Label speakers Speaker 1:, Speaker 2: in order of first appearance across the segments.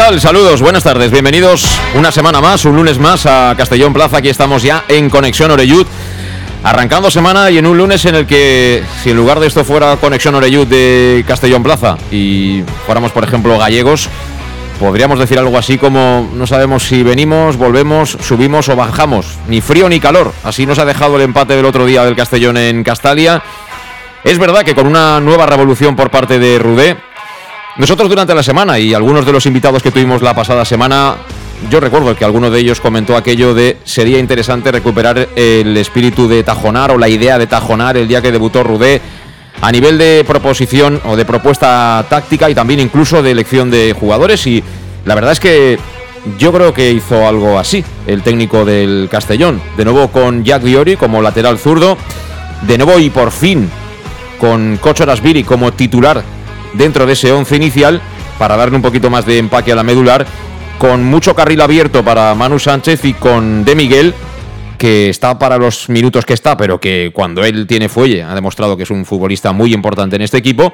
Speaker 1: Tal? Saludos, buenas tardes, bienvenidos una semana más, un lunes más a Castellón Plaza. Aquí estamos ya en Conexión Oreyud, arrancando semana y en un lunes en el que, si en lugar de esto fuera Conexión Oreyud de Castellón Plaza y fuéramos, por ejemplo, gallegos, podríamos decir algo así como no sabemos si venimos, volvemos, subimos o bajamos, ni frío ni calor. Así nos ha dejado el empate del otro día del Castellón en Castalia. Es verdad que con una nueva revolución por parte de Rudé, nosotros durante la semana y algunos de los invitados que tuvimos la pasada semana, yo recuerdo que alguno de ellos comentó aquello de sería interesante recuperar el espíritu de Tajonar o la idea de Tajonar el día que debutó Rudé a nivel de proposición o de propuesta táctica y también incluso de elección de jugadores. Y la verdad es que yo creo que hizo algo así el técnico del Castellón, de nuevo con Jack Viori como lateral zurdo, de nuevo y por fin con Cocho Rasbiri como titular dentro de ese once inicial para darle un poquito más de empaque a la medular, con mucho carril abierto para Manu Sánchez y con De Miguel, que está para los minutos que está, pero que cuando él tiene fuelle ha demostrado que es un futbolista muy importante en este equipo.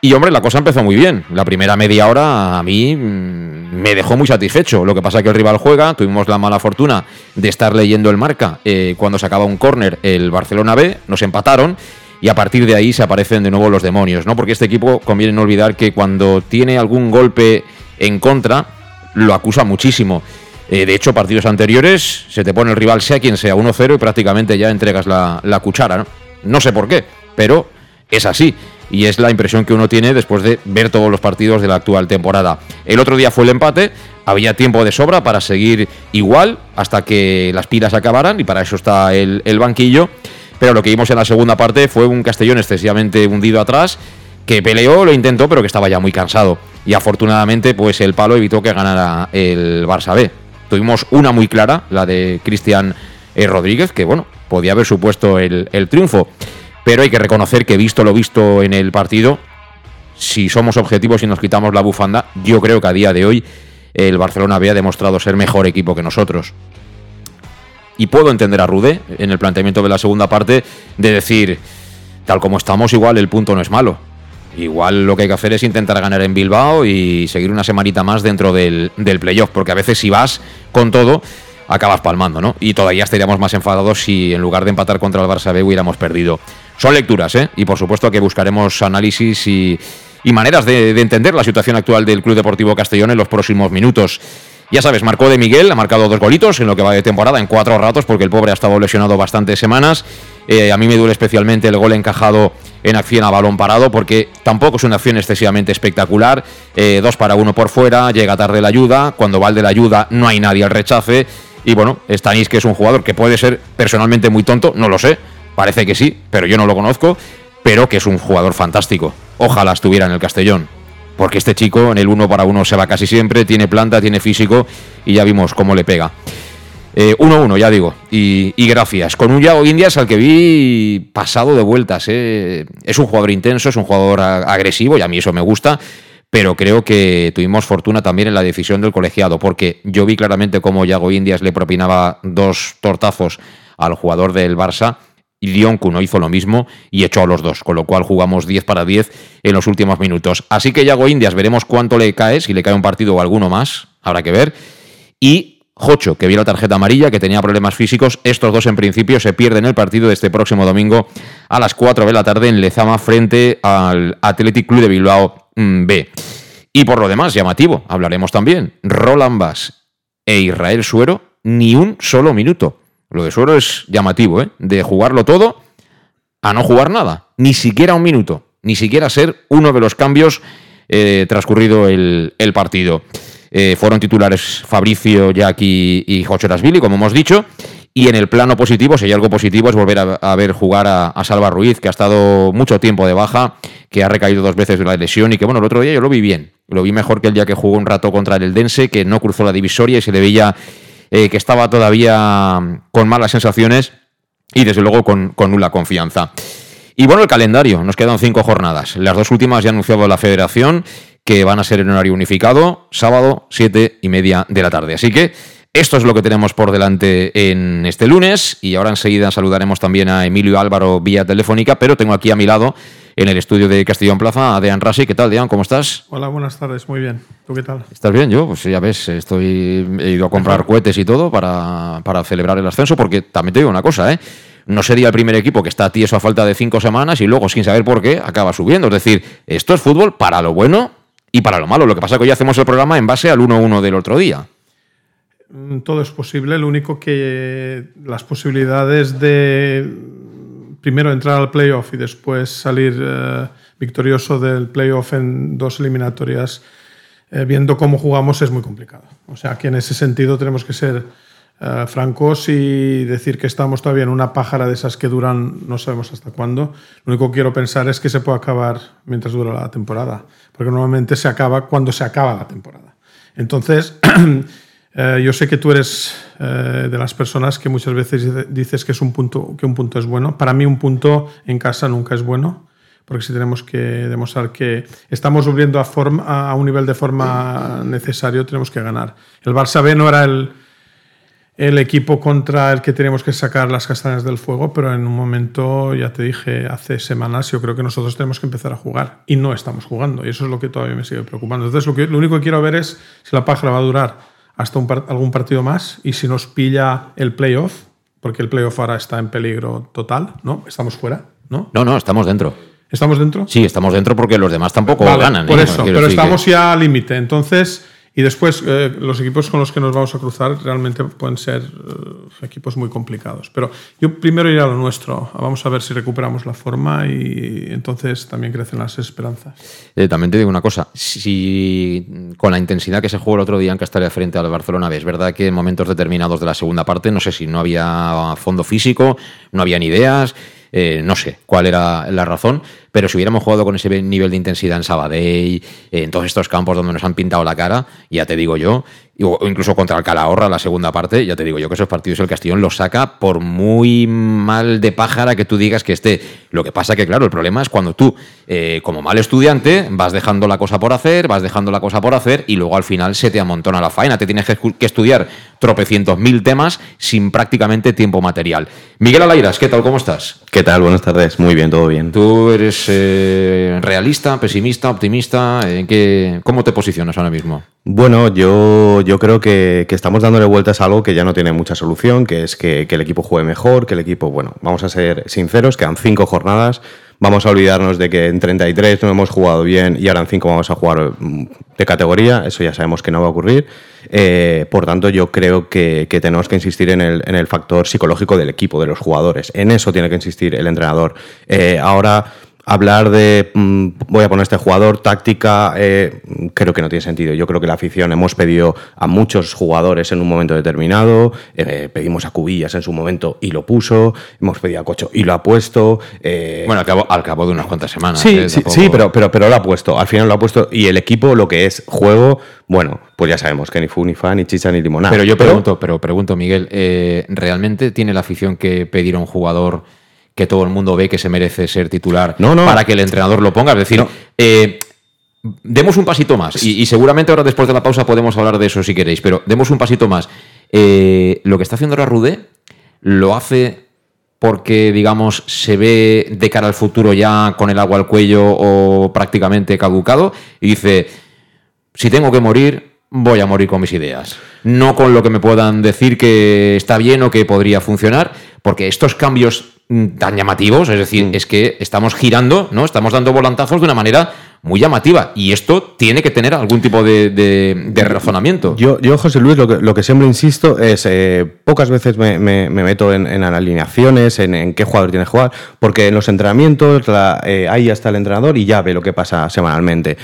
Speaker 1: Y hombre, la cosa empezó muy bien. La primera media hora a mí mm, me dejó muy satisfecho. Lo que pasa es que el rival juega, tuvimos la mala fortuna de estar leyendo el marca eh, cuando se acaba un córner el Barcelona B, nos empataron y a partir de ahí se aparecen de nuevo los demonios, ¿no? Porque este equipo conviene no olvidar que cuando tiene algún golpe en contra, lo acusa muchísimo. Eh, de hecho, partidos anteriores se te pone el rival, sea quien sea, 1-0 y prácticamente ya entregas la, la cuchara, ¿no? No sé por qué, pero es así. Y es la impresión que uno tiene después de ver todos los partidos de la actual temporada. El otro día fue el empate, había tiempo de sobra para seguir igual hasta que las pilas acabaran y para eso está el, el banquillo. Pero lo que vimos en la segunda parte fue un Castellón excesivamente hundido atrás, que peleó, lo intentó, pero que estaba ya muy cansado. Y afortunadamente, pues el palo evitó que ganara el Barça B. Tuvimos una muy clara, la de Cristian eh, Rodríguez, que bueno, podía haber supuesto el, triunfo. Pero hay que reconocer que visto lo visto en el partido, si somos objetivos y nos quitamos la bufanda, yo creo que a día de hoy el Barcelona B ha demostrado ser mejor equipo que nosotros. Y puedo entender a Rude en el planteamiento de la segunda parte de decir, tal como estamos, igual el punto no es malo. Igual lo que hay que hacer es intentar ganar en Bilbao y seguir una semanita más dentro del, del playoff, porque a veces si vas con todo, acabas palmando, ¿no? Y todavía estaríamos más enfadados si en lugar de empatar contra el Barça B hubiéramos perdido. Son lecturas, ¿eh? Y por supuesto que buscaremos análisis y, y maneras de, de entender la situación actual del Club Deportivo Castellón en los próximos minutos. Ya sabes, marcó de Miguel, ha marcado dos golitos en lo que va de temporada, en cuatro ratos, porque el pobre ha estado lesionado bastantes semanas. Eh, a mí me duele especialmente el gol encajado en acción a balón parado, porque tampoco es una acción excesivamente espectacular. Eh, dos para uno por fuera, llega tarde la ayuda, cuando va de la ayuda no hay nadie al rechace. Y bueno, Stanis, que es un jugador que puede ser personalmente muy tonto, no lo sé, parece que sí, pero yo no lo conozco, pero que es un jugador fantástico. Ojalá estuviera en el Castellón porque este chico en el uno para uno se va casi siempre, tiene planta, tiene físico y ya vimos cómo le pega. 1-1, eh, ya digo, y, y, gracias. Con un Yago Indias al que vi pasado de vueltas. Eh. Es un jugador intenso, es un jugador agresivo y a mí eso me gusta, pero creo que tuvimos fortuna también en la decisión del colegiado, porque yo vi claramente cómo Yago Indias le propinaba dos tortazos al jugador del Barça y Dionku no hizo lo mismo y echó a los dos, con lo cual jugamos 10 para 10 en los últimos minutos. Así que Yago Indias, veremos cuánto le cae, si le cae un partido o alguno más, habrá que ver. Y Jocho, que vio la tarjeta amarilla, que tenía problemas físicos, estos dos en principio se pierden el partido de este próximo domingo a las 4 de la tarde en Lezama frente al Athletic Club de Bilbao B. Y por lo demás, llamativo, hablaremos también. Roland Bass e Israel Suero, ni un solo minuto. Lo de Suero es llamativo, ¿eh? De jugarlo todo a no jugar nada, ni siquiera un minuto, ni siquiera ser uno de los cambios eh, transcurrido el, partido. Eh, fueron titulares Fabricio, Jackie y José Rasvili, como hemos dicho. Y en el plano positivo, si hay algo positivo, es volver a, ver jugar a, Salva Ruiz, que ha estado mucho tiempo de baja, que ha recaído dos veces de la lesión y que, bueno, el otro día yo lo vi bien. Lo vi mejor que el día que jugó un rato contra el Eldense, que no cruzó la divisoria y se le veía eh, que estaba todavía con malas sensaciones y, desde luego, con, con nula confianza. Y bueno, el calendario, nos quedan cinco jornadas. Las dos últimas ya ha anunciado la federación que van a ser en horario unificado, sábado, siete y media de la tarde. Así que esto es lo que tenemos por delante en este lunes y ahora enseguida saludaremos también a Emilio Álvaro vía telefónica, pero tengo aquí a mi lado en el estudio de Castellón Plaza a Dean Rasi. ¿Qué tal, Dean? ¿Cómo estás?
Speaker 2: Hola, buenas tardes. Muy bien. ¿Tú qué tal?
Speaker 1: ¿Estás bien? Yo, pues ya ves, estoy, he ido a comprar cohetes y todo para, para celebrar el ascenso porque también te digo una cosa, ¿eh? no sería el primer equipo que está tieso a falta de cinco semanas y luego, sin saber por qué, acaba subiendo. Es decir, esto es fútbol para lo bueno y para lo malo. Lo que pasa es que hoy hacemos el programa en base al 1-1 del otro día.
Speaker 2: Mm, todo es posible, lo único que las posibilidades de primero entrar al playoff y después salir eh, victorioso del playoff en dos eliminatorias, eh, viendo cómo jugamos, es muy complicado. O sea que en ese sentido tenemos que ser eh, francos y decir que estamos todavía en una pájara de esas que duran no sabemos hasta cuándo. Lo único que quiero pensar es que se puede acabar mientras dura la temporada, porque normalmente se acaba cuando se acaba la temporada. Entonces, Eh, yo sé que tú eres eh, de las personas que muchas veces dices que, es un punto, que un punto es bueno. Para mí un punto en casa nunca es bueno, porque si tenemos que demostrar que estamos subiendo a, forma, a un nivel de forma necesario, tenemos que ganar. El Barça B no era el, el equipo contra el que teníamos que sacar las castañas del fuego, pero en un momento, ya te dije, hace semanas, yo creo que nosotros tenemos que empezar a jugar y no estamos jugando. Y eso es lo que todavía me sigue preocupando. Entonces, lo, que, lo único que quiero ver es si la pájara va a durar hasta algún partido más y si nos pilla el playoff, porque el playoff ahora está en peligro total, ¿no? Estamos fuera, ¿no?
Speaker 1: No, no, estamos dentro.
Speaker 2: ¿Estamos dentro?
Speaker 1: Sí, estamos dentro porque los demás tampoco ganan.
Speaker 2: Por ¿eh? eso, pero estamos ya al límite. Entonces, y después, eh, los equipos con los que nos vamos a cruzar realmente pueden ser eh, equipos muy complicados. Pero yo primero iré a lo nuestro. Vamos a ver si recuperamos la forma y entonces también crecen las esperanzas.
Speaker 1: Eh, también te digo una cosa. Si con la intensidad que se jugó el otro día en Castalia frente al Barcelona, es verdad que en momentos determinados de la segunda parte, no sé si no había fondo físico, no habían ideas. no sé cuál era la razón, pero si hubiéramos jugado con ese nivel de intensidad en Sabadell, en todos estos campos donde nos han pintado la cara, ya te digo yo, o incluso contra el Calahorra la segunda parte, ya te digo yo que esos partidos el Castellón los saca por muy mal de pájara que tú digas que esté. Lo que pasa que, claro, el problema es cuando tú, eh, como mal estudiante, vas dejando la cosa por hacer, vas dejando la cosa por hacer y luego al final se te amontona la faena. Te tienes que estudiar tropecientos mil temas sin prácticamente tiempo material. Miguel Alairas, ¿qué tal? ¿Cómo estás?
Speaker 3: ¿Qué tal? Buenas tardes. Muy bien, todo bien.
Speaker 1: Tú eres eh, realista, pesimista, optimista? ¿En qué, ¿Cómo te posicionas ahora mismo?
Speaker 3: Bueno, yo, yo creo que, estamos dándole vueltas a algo que ya no tiene mucha solución, que es que, que, el equipo juegue mejor, que el equipo, bueno, vamos a ser sinceros, quedan cinco jornadas, vamos a olvidarnos de que en 33 no hemos jugado bien y ahora en 5 vamos a jugar mm, de categoría, eso ya sabemos que no va a ocurrir. Eh, por tanto, yo creo que, tenemos que insistir en el, factor psicológico del equipo, de los jugadores. En eso tiene que insistir el entrenador. Eh, ahora hablar de mm, voy a poner este jugador, táctica, eh, creo que no tiene sentido. Yo creo que la afición hemos pedido a muchos jugadores en un momento determinado, eh, pedimos a Cubillas en su momento y lo puso, hemos pedido a Cocho y lo ha puesto.
Speaker 1: Eh, bueno, al cabo, al cabo de unas cuantas semanas.
Speaker 3: Sí, sí, sí, pero, pero, pero lo ha puesto, al final lo ha puesto y el equipo lo que es juego, bueno, pues ya sabemos que ni fu, ni fa, ni chicha, ni limonada.
Speaker 1: Pero yo pregunto, pero pregunto, Miguel, ¿realmente tiene la afición que pedir a un jugador que todo el mundo ve que se merece ser titular para que el entrenador lo ponga. Es decir, eh, demos un pasito más. Y, seguramente ahora después de la pausa podemos hablar de eso si queréis, pero demos un pasito más. Eh, lo que está haciendo ahora Rudé lo hace porque, digamos, se ve de cara al futuro ya con el agua al cuello o prácticamente caducado y dice, si tengo que morir, voy a morir con mis ideas. No con lo que me puedan decir que está bien o que podría funcionar, porque estos cambios tan llamativos, es decir,
Speaker 3: Mm.
Speaker 1: es que estamos girando, ¿no? Estamos dando volantazos de una manera muy llamativa y esto tiene que tener algún tipo de, de- de razonamiento.
Speaker 3: Yo, yo, José Luis, lo que, lo que siempre insisto es, eh, pocas veces me, me- me meto en, en alineaciones, en, en qué jugador tiene que jugar, porque en los entrenamientos la- eh, ahí ya está el entrenador y ya ve lo que pasa semanalmente.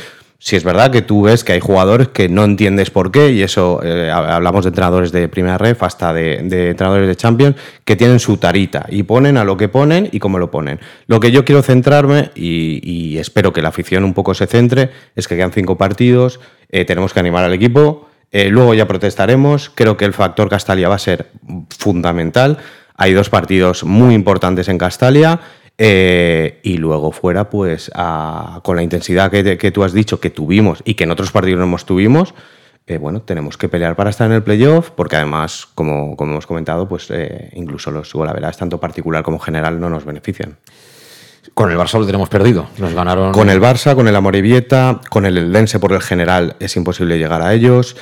Speaker 3: Si es verdad que tú ves que hay jugadores que no entiendes por qué, y eso eh, hablamos de entrenadores de primera ref hasta de, entrenadores de Champions, que tienen su tarita y ponen a lo que ponen y cómo lo ponen. Lo que yo quiero centrarme, y, y espero que la afición un poco se centre, es que quedan cinco partidos, eh, tenemos que animar al equipo, eh, luego ya protestaremos. Creo que el factor Castalia va a ser fundamental. Hay dos partidos muy importantes en Castalia. Eh, y luego fuera, pues, a- con la intensidad que, que tú has dicho que tuvimos y que en otros partidos no hemos tuvimos, eh, bueno, tenemos que pelear para estar en el playoff, porque además, como, como hemos comentado, pues eh, incluso los golaveras, tanto particular como general, no nos benefician.
Speaker 1: Con el Barça lo tenemos perdido. Nos ganaron.
Speaker 3: Con el Barça, con el Amorebieta, con el Eldense por el general es imposible llegar a ellos.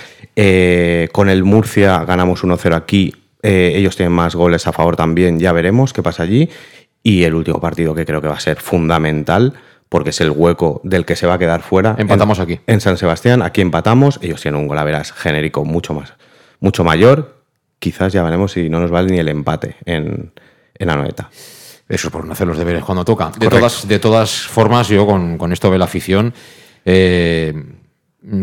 Speaker 3: Con el Murcia ganamos 1-0 aquí. Eh, ellos tienen más goles a favor también, ya veremos qué pasa allí. Y el último partido que creo que va a ser fundamental, porque es el hueco del que se va a quedar fuera.
Speaker 1: Empatamos
Speaker 3: en-
Speaker 1: aquí.
Speaker 3: En San Sebastián, aquí empatamos. Ellos tienen un golaveras genérico mucho más, mucho mayor. Quizás ya veremos si no nos vale ni el empate en, en Anoeta.
Speaker 1: Eso es por no hacer los deberes cuando toca. De todas, de todas formas, yo con, con esto de la afición, eh,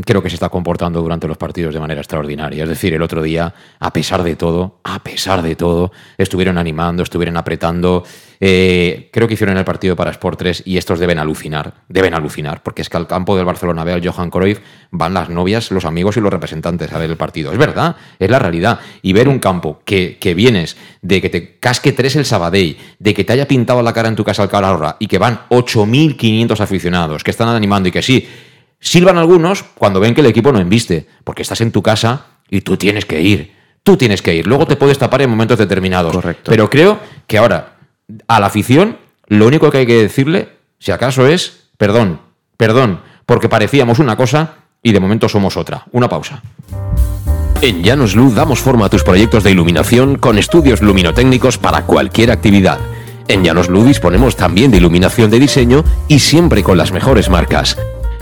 Speaker 1: creo que se está comportando durante los partidos de manera extraordinaria. Es decir, el otro día, a pesar de todo, a pesar de todo, estuvieron animando, estuvieron apretando. Eh, creo que hicieron el partido para Sport 3 y estos deben alucinar, deben alucinar, porque es que al campo del Barcelona ve al Johan Cruyff van las novias, los amigos y los representantes a ver el partido. Es verdad, es la realidad. Y ver un campo que, que vienes de que te casque tres el Sabadell, de que te haya pintado la cara en tu casa el Calahorra y que van 8.500 aficionados que están animando y que sí, silban algunos cuando ven que el equipo no embiste, porque estás en tu casa y tú tienes que ir. Tú tienes que ir. Luego te puedes tapar en momentos determinados.
Speaker 3: Correcto.
Speaker 1: Pero creo que ahora, a la afición, lo único que hay que decirle, si acaso, es perdón, perdón, porque parecíamos una cosa y de momento somos otra. Una pausa.
Speaker 4: En Llanos Luz damos forma a tus proyectos de iluminación con estudios luminotécnicos para cualquier actividad. En Llanos Luz disponemos también de iluminación de diseño y siempre con las mejores marcas.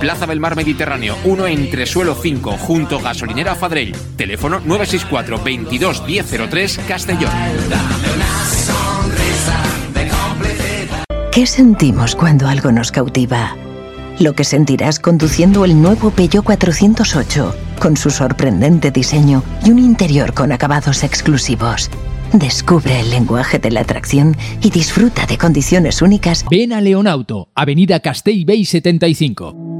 Speaker 5: Plaza del Mar Mediterráneo, 1 entre suelo 5, junto gasolinera Fadrell. Teléfono 964 22 1003 Castellón.
Speaker 6: ¿Qué sentimos cuando algo nos cautiva? Lo que sentirás conduciendo el nuevo Peugeot 408, con su sorprendente diseño y un interior con acabados exclusivos. Descubre el lenguaje de la atracción y disfruta de condiciones únicas.
Speaker 7: Ven a Leonauto, Avenida Castell Bay 75.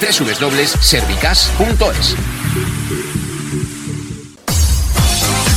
Speaker 5: www.servicas.es.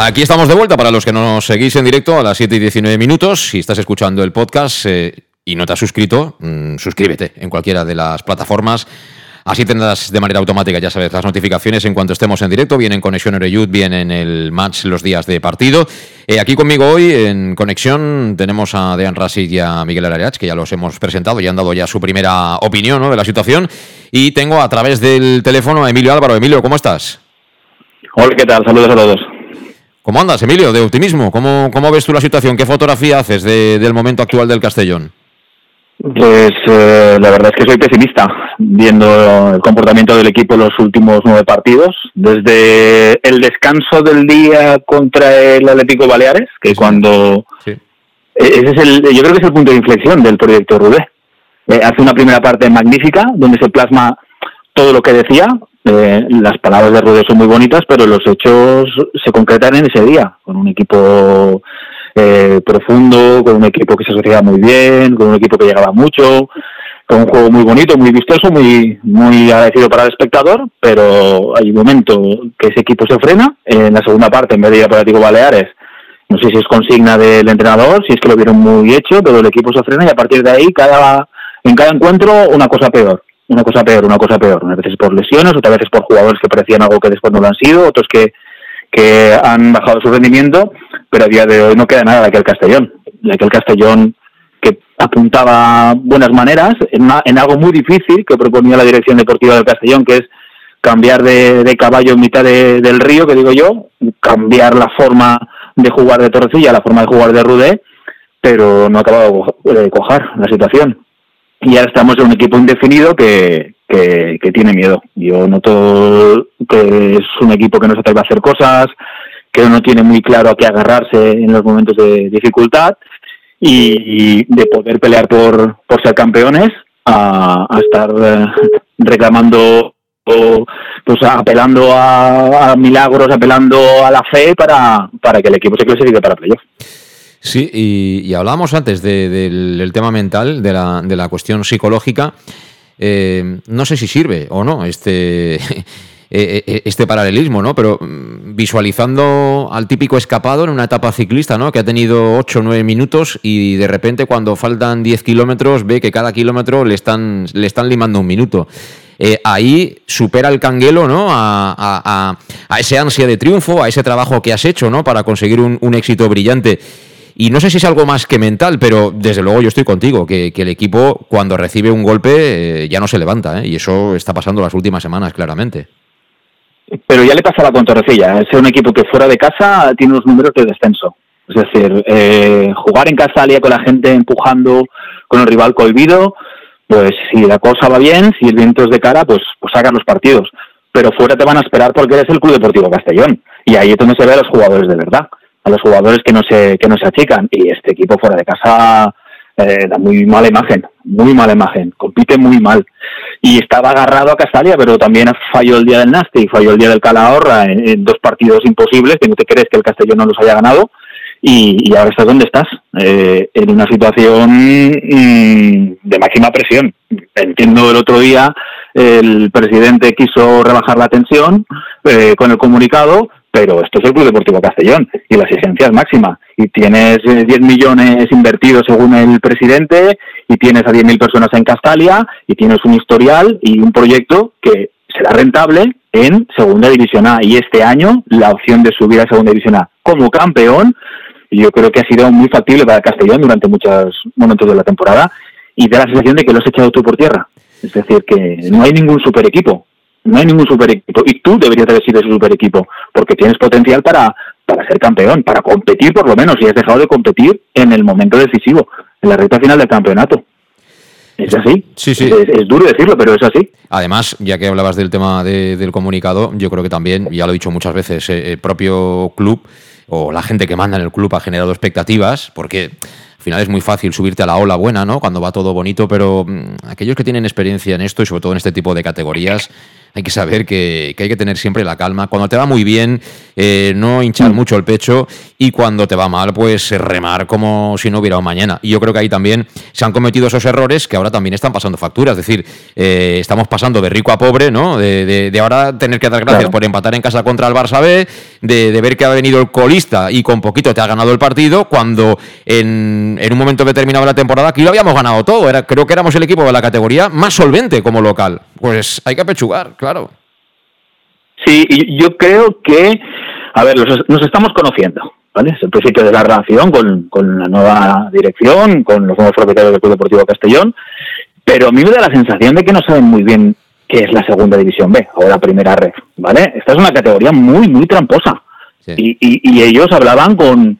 Speaker 1: Aquí estamos de vuelta para los que nos seguís en directo a las 7 y 19 minutos. Si estás escuchando el podcast eh, y no te has suscrito, mmm, suscríbete en cualquiera de las plataformas. Así tendrás de manera automática, ya sabes, las notificaciones en cuanto estemos en directo, bien en Conexión Oreyud, bien en el match los días de partido. Eh, aquí conmigo hoy en Conexión tenemos a Dean Rasi y a Miguel Arariach, que ya los hemos presentado y han dado ya su primera opinión de la situación. Y tengo a través del teléfono a Emilio Álvaro. Emilio, ¿cómo estás?
Speaker 8: Hola, ¿qué tal? Saludos a todos.
Speaker 1: ¿Cómo andas, Emilio, de optimismo? ¿Cómo, cómo ves tú la situación? ¿Qué fotografía haces de, del momento actual del Castellón?
Speaker 8: Pues eh, la verdad es que soy pesimista viendo el comportamiento del equipo en los últimos nueve partidos, desde el descanso del día contra el Atlético Baleares, que cuando e-, ese es el, yo creo que es el punto de inflexión del proyecto Rubé. Eh, hace una primera parte magnífica donde se plasma todo lo que decía. Eh, las palabras de Rubé son muy bonitas, pero los hechos se concretan en ese día, con un equipo eh, profundo, con un equipo que se asociaba muy bien, con un equipo que llegaba mucho, con un juego muy bonito, muy vistoso, muy, muy agradecido para el espectador, pero hay un momento que ese equipo se frena, en la segunda parte, en vez de ir a Atlético Baleares, no sé si es consigna del entrenador, si es que lo vieron muy hecho, pero el equipo se frena y a partir de ahí, cada, en cada encuentro, una cosa peor una cosa peor, una cosa peor. Unas veces por lesiones, otras veces por jugadores que parecían algo que después no lo han sido, otros que, que han bajado su rendimiento pero a día de hoy no queda nada de aquel Castellón. De aquel Castellón que apuntaba buenas maneras en, algo muy difícil que proponía la dirección deportiva del Castellón, que es cambiar de, caballo en mitad del río, que digo yo, cambiar la forma de jugar de Torrecilla, la forma de jugar de Rudé, pero no ha acabado de cojar la situación. Y ahora estamos en un equipo indefinido que, que, tiene miedo. Yo noto que es un equipo que no se atreve a hacer cosas, que no tiene muy claro a qué agarrarse en los momentos de dificultad y de poder pelear por, por ser campeones a, estar eh, reclamando o pues apelando a, milagros, apelando a la fe para, para que el equipo se clasifique para playoff.
Speaker 1: Sí, y, hablábamos antes del, tema mental, de la, de la cuestión psicológica. Eh, no sé si sirve o no este Eh, eh, este paralelismo, ¿no? Pero mm, visualizando al típico escapado en una etapa ciclista, ¿no? Que ha tenido 8 o 9 minutos y de repente cuando faltan 10 kilómetros ve que cada kilómetro le están, le están limando un minuto. Eh, ahí supera el canguelo ¿no? A, a, ese ansia de triunfo, a ese trabajo que has hecho ¿no? para conseguir un, éxito brillante. Y no sé si es algo más que mental, pero desde luego yo estoy contigo, que, el equipo cuando recibe un golpe ya no se levanta, y eso está pasando las últimas semanas claramente
Speaker 8: pero ya le pasa la Torrecilla. Es un equipo que fuera de casa tiene unos números de descenso. Es decir, eh, jugar en Castalia con la gente empujando, con el rival cohibido, pues si la cosa va bien, si el viento es de cara, pues, pues sacan los partidos. Pero fuera te van a esperar porque eres el Club Deportivo Castellón. Y ahí es donde se ve a los jugadores de verdad, a los jugadores que no se, que no se achican. Y este equipo fuera de casa eh, da muy mala imagen, muy mala imagen, compite muy mal y estaba agarrado a Castalia, pero también falló el día del Nasti falló el día del Calahorra en, dos partidos imposibles, que no te crees que el Castellón no los haya ganado, y, ahora estás donde estás, eh, en una situación mm, de máxima presión. Entiendo el otro día el presidente quiso rebajar la tensión eh, con el comunicado, pero esto es el Club Deportivo Castellón y la exigencia es máxima. Y tienes 10 eh, millones invertidos según el presidente y tienes a 10.000 personas en Castalia y tienes un historial y un proyecto que será rentable en Segunda División A. Y este año la opción de subir a Segunda División A como campeón yo creo que ha sido muy factible para Castellón durante muchos momentos de la temporada y da la sensación de que lo has echado tú por tierra. Es decir, que no hay ningún super equipo no hay ningún super equipo. Y tú deberías haber sido ese super equipo, porque tienes potencial para, para ser campeón, para competir por lo menos, y has dejado de competir en el momento decisivo, en la recta final del campeonato. Es así.
Speaker 1: Sí, sí.
Speaker 8: Es, duro decirlo, pero es así.
Speaker 1: Además, ya que hablabas del tema del comunicado, yo creo que también, ya lo he dicho muchas veces, eh, el propio club o la gente que manda en el club ha generado expectativas, porque al final es muy fácil subirte a la ola buena, ¿no? Cuando va todo bonito, pero mm, aquellos que tienen experiencia en esto y sobre todo en este tipo de categorías, hay que saber que, hay que tener siempre la calma. Cuando te va muy bien, eh, no hinchar mucho el pecho y cuando te va mal, pues remar como si no hubiera un mañana. Y yo creo que ahí también se han cometido esos errores que ahora también están pasando facturas. Es decir, eh, estamos pasando de rico a pobre, ¿no? De, ahora tener que dar gracias por empatar en casa contra el Barça B, de, ver que ha venido el colista y con poquito te ha ganado el partido, cuando en, un momento determinado de la temporada aquí lo habíamos ganado todo. Era, creo que éramos el equipo de la categoría más solvente como local. Pues hay que apechugar claro.
Speaker 8: Sí, yo creo que, a ver, nos estamos conociendo, ¿vale? Es el principio de la relación con, la nueva dirección, con los nuevos propietarios del Club Deportivo Castellón, pero a mí me da la sensación de que no saben muy bien qué es la segunda división B o la primera red, ¿vale? Esta es una categoría muy, muy tramposa. Y, y, ellos hablaban con,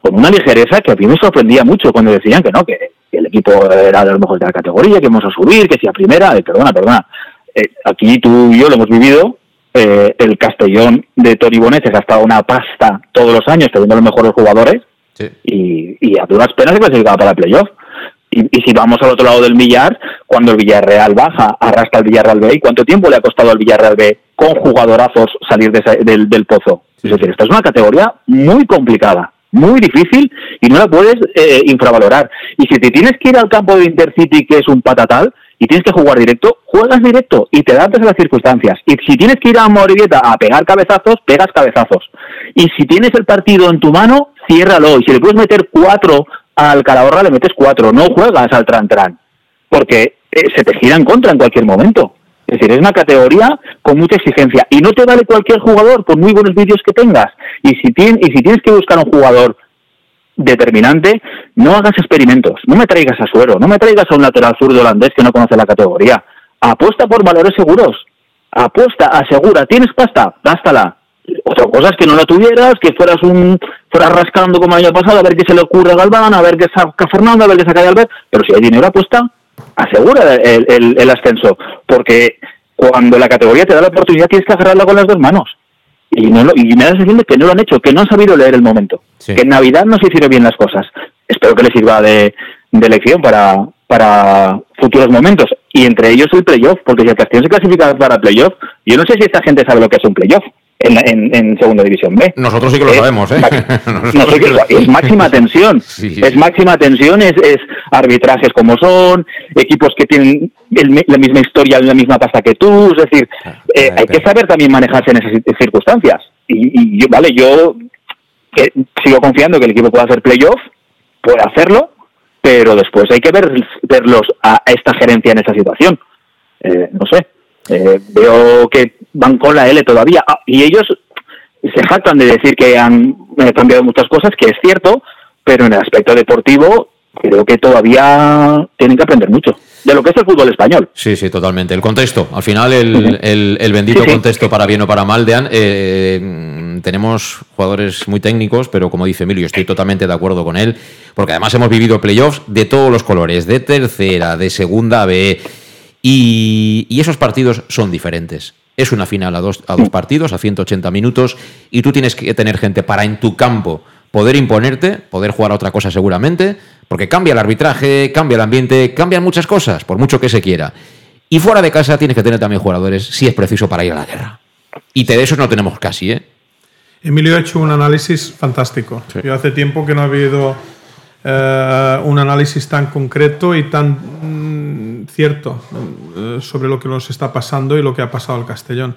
Speaker 8: con una ligereza que a mí me sorprendía mucho cuando decían que no, que, el equipo era de los mejores de la categoría, que íbamos a subir, que si a primera, eh, perdona, perdona. Eh, aquí tú y yo lo hemos vivido, eh, el Castellón de Tori Bonetes ha estado una pasta todos los años teniendo los mejores jugadores y, y, a duras penas se clasificaba para el playoff. Y, y, si vamos al otro lado del Villar, cuando el Villarreal baja, arrastra al Villarreal B, ¿y cuánto tiempo le ha costado al Villarreal B con jugadorazos salir de del, del, pozo? Es decir, esta es una categoría muy complicada, muy difícil y no la puedes eh, infravalorar. Y si te tienes que ir al campo de Intercity, que es un patatal, y tienes que jugar directo, juegas directo y te adaptas a las circunstancias. Y si tienes que ir a Morivieta a pegar cabezazos, pegas cabezazos. Y si tienes el partido en tu mano, ciérralo. Y si le puedes meter cuatro al Calahorra, le metes cuatro. No juegas al Tran-Tran. Porque eh, se te gira en contra en cualquier momento. Es decir, es una categoría con mucha exigencia. Y no te vale cualquier jugador, por muy buenos vídeos que tengas. Y si, tienes, y si tienes que buscar un jugador determinante, no hagas experimentos, no me traigas a Suero, no me traigas a un lateral zurdo holandés que no conoce la categoría. Apuesta por valores seguros, apuesta, asegura, tienes pasta, gástala. Otra cosa es que no la tuvieras, que fueras un fueras rascando como el año pasado, a ver qué se le ocurre a Galván, a ver qué saca Fernando, a ver qué saca Albert, pero si hay dinero apuesta, asegura el, el, el ascenso, porque cuando la categoría te da la oportunidad tienes que agarrarla con las dos manos. Y, no lo, y me da la sensación de que no lo han hecho, que no han sabido leer el momento, que en Navidad no se hicieron bien las cosas. Espero que les sirva de, de lección para, para futuros momentos, y entre ellos el playoff, porque si el Castillo se clasifica para playoff, yo no sé si esta gente sabe lo que es un playoff en, en, Segunda División B.
Speaker 1: Nosotros sí que lo sabemos, ¿eh?
Speaker 8: es máxima tensión, es máxima tensión, es, es, arbitrajes como son, equipos que tienen la misma historia, la misma pasta que tú, es decir, ah, eh, hay que saber también manejarse en esas circunstancias. Y, yo, vale, yo sigo confiando que el equipo pueda hacer playoff, puede hacerlo, pero después hay que ver, verlos a esta gerencia en esa situación. Eh, no sé, eh, veo que van con la L todavía. Ah, y ellos se jactan de decir que han cambiado muchas cosas, que es cierto, pero en el aspecto deportivo creo que todavía tienen que aprender mucho de lo que es el fútbol español.
Speaker 1: Sí, sí, totalmente. El contexto, al final el, el, bendito contexto para bien o para mal, Dean, eh, tenemos jugadores muy técnicos, pero como dice Emilio, estoy totalmente de acuerdo con él, porque además hemos vivido playoffs de todos los colores, de tercera, de segunda B, y, esos partidos son diferentes. Es una final a dos, a dos partidos, a 180 minutos, y tú tienes que tener gente para en tu campo poder imponerte, poder jugar a otra cosa seguramente, porque cambia el arbitraje, cambia el ambiente, cambian muchas cosas, por mucho que se quiera. Y fuera de casa tienes que tener también jugadores, si es preciso, para ir a la guerra. Y de esos no tenemos casi, ¿eh?
Speaker 2: Emilio ha hecho un análisis fantástico. Yo hace tiempo que no ha habido eh, un análisis tan concreto y tan cierto eh, sobre lo que nos está pasando y lo que ha pasado al Castellón.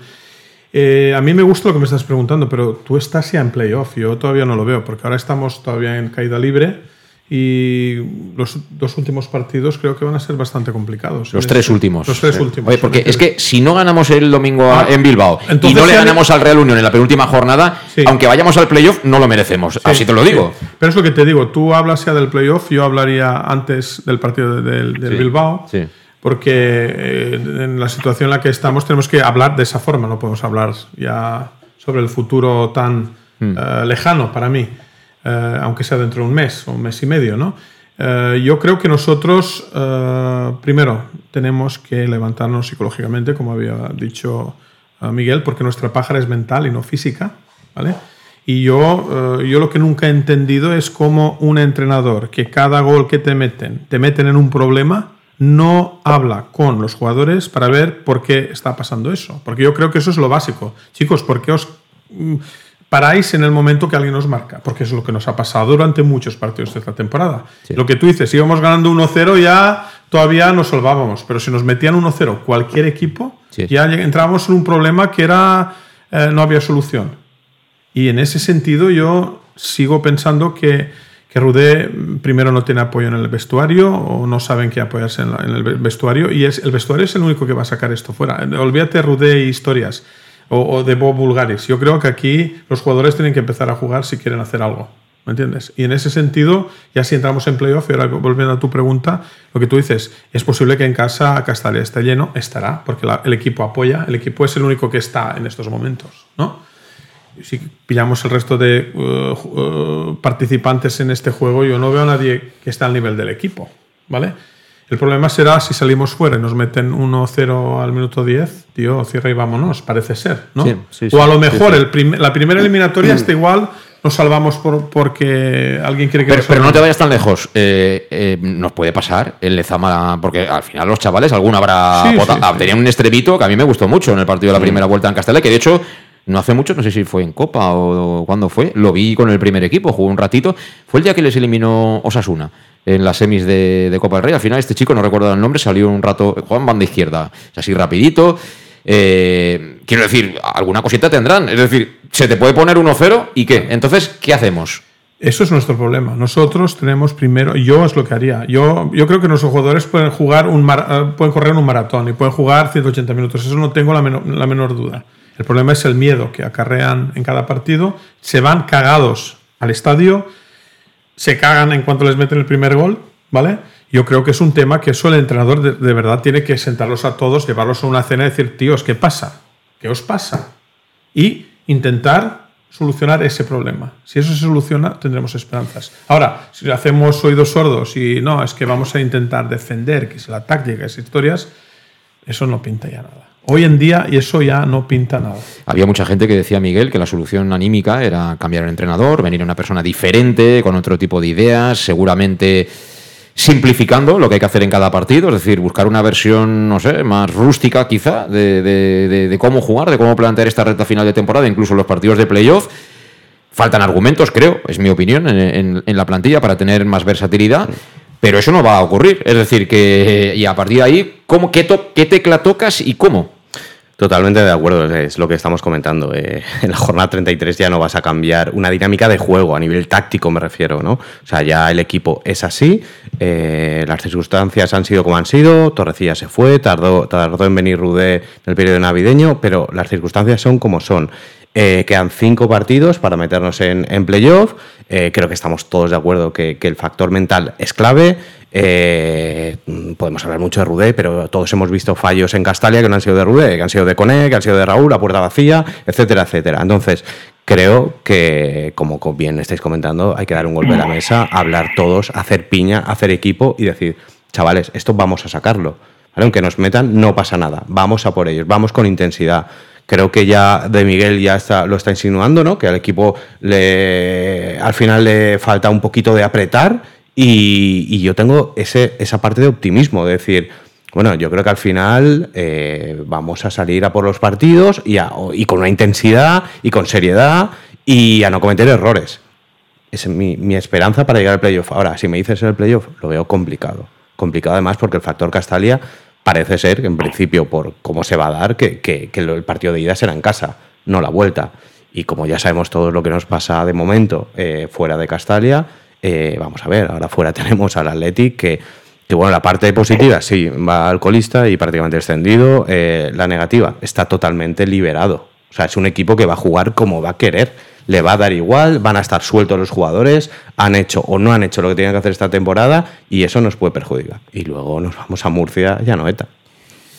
Speaker 2: Eh, a mí me gusta lo que me estás preguntando, pero tú estás ya en playoff, yo todavía no lo veo, porque ahora estamos todavía en caída libre y los dos últimos partidos creo que van a ser bastante complicados.
Speaker 1: Los tres últimos.
Speaker 2: Los tres últimos.
Speaker 1: porque es que si no ganamos el domingo ah, en Bilbao y no le ganamos al Real Unión en la penúltima jornada, aunque vayamos al playoff, no lo merecemos. Así te lo digo.
Speaker 2: Pero es lo que te digo, tú hablas ya del playoff, yo hablaría antes del partido del, del Bilbao. Porque eh, en la situación en la que estamos tenemos que hablar de esa forma, no podemos hablar ya sobre el futuro tan hmm. eh, lejano para mí. Eh, aunque sea dentro de un mes o un mes y medio, ¿no? Eh, yo creo que nosotros, primero, tenemos que levantarnos psicológicamente, como había dicho Miguel, porque nuestra pájara es mental y no física, ¿vale? Y yo, yo lo que nunca he entendido es cómo un entrenador que cada gol que te meten, te meten en un problema, no habla con los jugadores para ver por qué está pasando eso. Porque yo creo que eso es lo básico. Chicos, ¿por qué os mm, paráis en el momento que alguien os marca, porque es lo que nos ha pasado durante muchos partidos de esta temporada. Lo que tú dices, íbamos ganando 1-0 ya todavía nos salvábamos, pero si nos metían 1-0 cualquier equipo, ya entrábamos en un problema que era eh, no había solución. Y en ese sentido yo sigo pensando que, que Rudé primero no tiene apoyo en el vestuario o no saben qué apoyarse en, en, el vestuario y es, el vestuario es el único que va a sacar esto fuera. Olvídate Rudé historias o, de Bob Bulgaris. Yo creo que aquí los jugadores tienen que empezar a jugar si quieren hacer algo. ¿Me entiendes? Y en ese sentido, ya si entramos en playoff, y ahora volviendo a tu pregunta, lo que tú dices, es posible que en casa Castalia esté lleno, estará, porque el equipo apoya, el equipo es el único que está en estos momentos, ¿no? Si pillamos el resto de uh, uh, participantes en este juego, yo no veo a nadie que está al nivel del equipo, ¿vale? El problema será si salimos fuera y nos meten 1-0 al minuto 10, tío, cierra y vámonos, parece ser, ¿no?
Speaker 3: Sí, sí,
Speaker 2: o a lo mejor
Speaker 3: sí,
Speaker 2: el prim- la primera eliminatoria está igual, nos salvamos por, porque alguien quiere que
Speaker 1: Pero,
Speaker 2: nos
Speaker 1: pero no te vayas tan lejos. Eh, eh, nos puede pasar el Lezama, porque al final los chavales, alguna habrá. Ah,
Speaker 2: sí.
Speaker 1: Tenían un estrebito que a mí me gustó mucho en el partido de la primera vuelta en Castella, que de hecho. No hace mucho, no sé si fue en Copa o cuándo fue, lo vi con el primer equipo, jugó un ratito. Fue el día que les eliminó Osasuna en las semis de, de Copa del Rey. Al final, este chico, no recuerdo el nombre, salió un rato, jugaba en banda izquierda, así rapidito. Eh, quiero decir, alguna cosita tendrán. Es decir, se te puede poner 1-0 y qué. Entonces, ¿qué hacemos?
Speaker 2: Eso es nuestro problema. Nosotros tenemos primero, yo es lo que haría. Yo, yo creo que nuestros jugadores pueden jugar un mar- eh, pueden correr un maratón y pueden jugar 180 minutos. Eso no tengo la menor, la menor duda. El problema es el miedo que acarrean en cada partido. Se van cagados al estadio, se cagan en cuanto les meten el primer gol, ¿vale? Yo creo que es un tema que eso el entrenador de, verdad tiene que sentarlos a todos, llevarlos a una cena y decir, tíos, ¿qué pasa? ¿Qué os pasa? y intentar solucionar ese problema. Si eso se soluciona, tendremos esperanzas. Ahora, si hacemos oídos sordos y no, es que vamos a intentar defender, que es la táctica, es historias, eso no pinta ya nada. Hoy en día, y eso ya no pinta nada.
Speaker 1: Había mucha gente que decía, Miguel, que la solución anímica era cambiar el entrenador, venir una persona diferente, con otro tipo de ideas, seguramente simplificando lo que hay que hacer en cada partido, es decir, buscar una versión, no sé, más rústica quizá de, de- cómo jugar, de cómo plantear esta recta final de temporada, incluso los partidos de playoff. Faltan argumentos, creo, es mi opinión, en, en- en la plantilla para tener más versatilidad. Pero eso no va a ocurrir. Es decir, que y a partir de ahí, ¿cómo, qué tecla tocas y cómo?
Speaker 3: Totalmente de acuerdo, es lo que estamos comentando. eh, en la jornada 33 ya no vas a cambiar una dinámica de juego, a nivel táctico me refiero, ¿no? O sea, ya el equipo es así, eh, las circunstancias han sido como han sido, Torrecilla se fue, tardó, tardó en venir Rudé en el periodo navideño, pero las circunstancias son como son. Eh, quedan cinco partidos para meternos en, playoff. Creo que estamos todos de acuerdo que el factor mental es clave. Eh, mm, podemos hablar mucho de Rudé, pero todos hemos visto fallos en Castalia que no han sido de Rudé, que han sido de Coné, que han sido de Raúl, a puerta vacía, etcétera, etcétera. Entonces, creo que, como co- bien estáis comentando, hay que dar un golpe a la mesa, hablar todos, hacer piña, hacer equipo y decir, chavales, esto vamos a sacarlo. Aunque nos metan, no pasa nada. Vamos a por ellos, vamos con intensidad. Creo que ya de Miguel ya está, lo está insinuando, ¿no? Que al equipo le, al final le falta un poquito de apretar y, yo tengo ese, esa parte de optimismo, de decir, bueno, yo creo que al final eh, vamos a salir a por los partidos y, con una intensidad y con seriedad y a no cometer errores. Es mi, mi esperanza para llegar al playoff. Ahora, si me dices el playoff, lo veo complicado. Complicado además porque el factor Castalia parece ser, en principio, por cómo se va a dar, que, el partido de ida será en casa, no la vuelta. Y como ya sabemos todo lo que nos pasa de momento eh, fuera de Castalia, eh, vamos a ver, ahora fuera tenemos al Athletic que, bueno, la parte positiva, sí, va alcoholista y prácticamente extendido. eh, la negativa, está totalmente liberado. O sea, es un equipo que va a jugar como va a querer. Le va a dar igual, van a estar sueltos los jugadores, han hecho o no han hecho lo que tenían que hacer esta temporada y eso nos puede perjudicar. Y luego nos vamos a Murcia y a Noeta.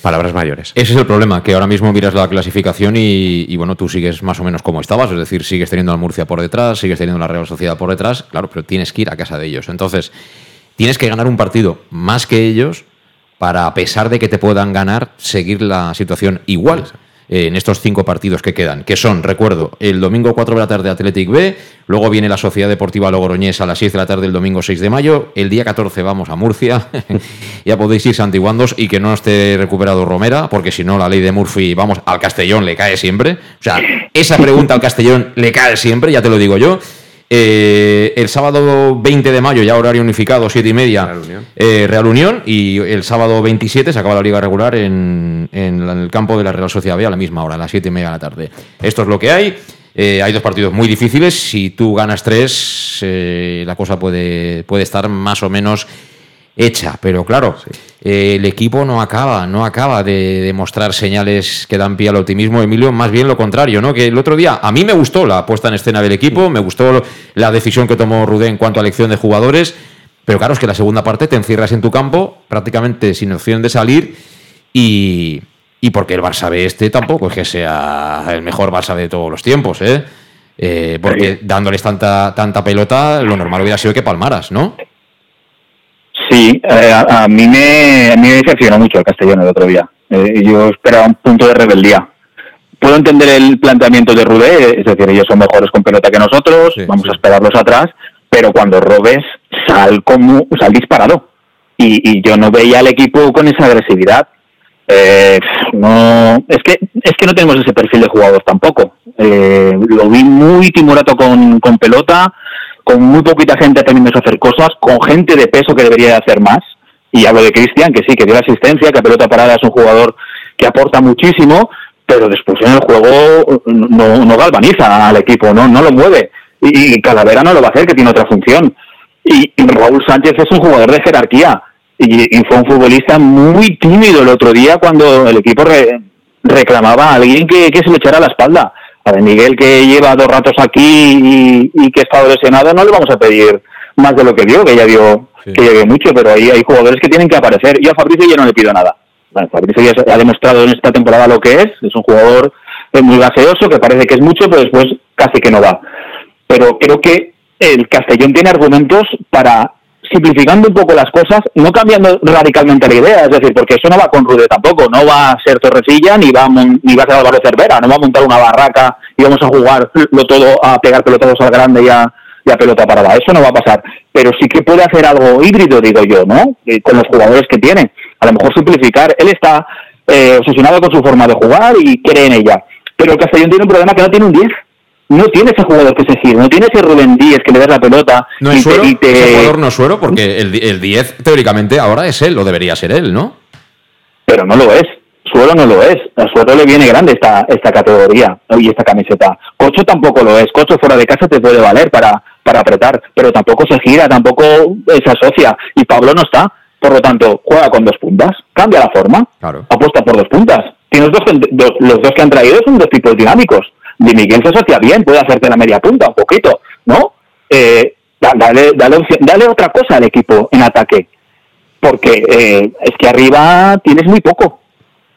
Speaker 3: Palabras mayores.
Speaker 1: Ese es el problema, que ahora mismo miras la clasificación y, bueno, tú sigues más o menos como estabas, es decir, sigues teniendo al Murcia por detrás, sigues teniendo la Real Sociedad por detrás, claro, pero tienes que ir a casa de ellos. Entonces, tienes que ganar un partido más que ellos para, a pesar de que te puedan ganar, seguir la situación igual. En estos cinco partidos que quedan, que son, recuerdo, el domingo 4 de la tarde Athletic B, luego viene la Sociedad Deportiva Logroñés a las 6 de la tarde el domingo 6 de mayo, el día 14 vamos a Murcia, ya podéis ir santiguandos y que no esté recuperado Romera, porque si no la ley de Murphy, vamos, al Castellón le cae siempre. O sea, esa pregunta al Castellón le cae siempre, ya te lo digo yo. Eh, el sábado 20 de mayo, ya horario unificado, 7 y media, eh, Real Unión. Y el sábado 27 se acaba la liga regular en, en el campo de la Real Sociedad B a la misma hora, a las 7 y media de la tarde. Esto es lo que hay. Eh, hay dos partidos muy difíciles. Si tú ganas tres, la cosa puede, puede estar más o menos hecha. Pero claro, eh, el equipo no acaba, no acaba de, de mostrar señales que dan pie al optimismo. Emilio, más bien lo contrario, ¿no? Que el otro día a mí me gustó la puesta en escena del equipo, me gustó la decisión que tomó Rudé en cuanto a elección de jugadores. Pero claro, es que la segunda parte te encierras en tu campo, prácticamente sin opción de salir, y, y porque el Barça B este tampoco es que sea el mejor Barça de todos los tiempos, ¿eh? Eh, porque dándoles tanta, tanta pelota, lo normal hubiera sido que palmaras, ¿no?
Speaker 8: Sí, eh, a, mí me, a mí me decepcionó mucho el Castellón el otro día. Eh, yo esperaba un punto de rebeldía. Puedo entender el planteamiento de Rudé, es decir, ellos son mejores con pelota que nosotros, vamos a esperarlos atrás, pero cuando robes, sal como sal disparado. Y, y yo no veía al equipo con esa agresividad. Eh, no, es que es que no tenemos ese perfil de jugador tampoco. Eh, lo vi muy timorato con, con pelota, con muy poquita gente teniendo que hacer cosas, con gente de peso que debería de hacer más. Y hablo de Cristian, que sí, que dio asistencia, que a pelota parada es un jugador que aporta muchísimo, pero después en el juego no, no galvaniza al equipo, no, no lo mueve. Y, Calavera no lo va a hacer, que tiene otra función. Y, Raúl Sánchez es un jugador de jerarquía. Y, fue un futbolista muy tímido el otro día cuando el equipo reclamaba a alguien que, que se le echara a la espalda a de Miguel que lleva dos ratos aquí y, que ha estado lesionado, no le vamos a pedir más de lo que dio, que ya dio, que ya dio mucho, pero ahí hay jugadores que tienen que aparecer. Yo a Fabricio ya no le pido nada. Fabricio ya ha demostrado en esta temporada lo que es, es un jugador muy gaseoso, que parece que es mucho, pero después casi que no va. Pero creo que el Castellón tiene argumentos para simplificando un poco las cosas, no cambiando radicalmente la idea, es decir, porque eso no va con Rude tampoco, no va a ser Torrecilla ni va a, ni va a ser Álvaro Cervera, no va a montar una barraca y vamos a jugar lo todo a pegar pelotados al grande y a, pelota parada, eso no va a pasar, pero sí que puede hacer algo híbrido, digo yo, ¿no? Eh, con los jugadores que tiene, a lo mejor simplificar, él está eh, obsesionado con su forma de jugar y cree en ella, pero el Castellón tiene un problema que no tiene un 10 no tiene ese jugador que se sirve, no tiene ese Rubén Díez que le da la pelota.
Speaker 1: No es suero, ese jugador no es suero porque el, 10 teóricamente ahora es él, o debería ser él, ¿no?
Speaker 8: Pero no lo es. Suero no lo es. A Suero le viene grande esta, esta categoría y esta camiseta. Cocho tampoco lo es. Cocho fuera de casa te puede valer para, para apretar, pero tampoco se gira, tampoco se asocia. Y Pablo no está. Por lo tanto, juega con dos puntas, cambia la forma, apuesta por dos puntas. Y los dos, los dos que han traído son dos tipos dinámicos Di Miguel se asocia bien, puede hacerte la media punta un poquito, ¿no? Eh, dale, dale, otra cosa al equipo en ataque, porque eh, es que arriba tienes muy poco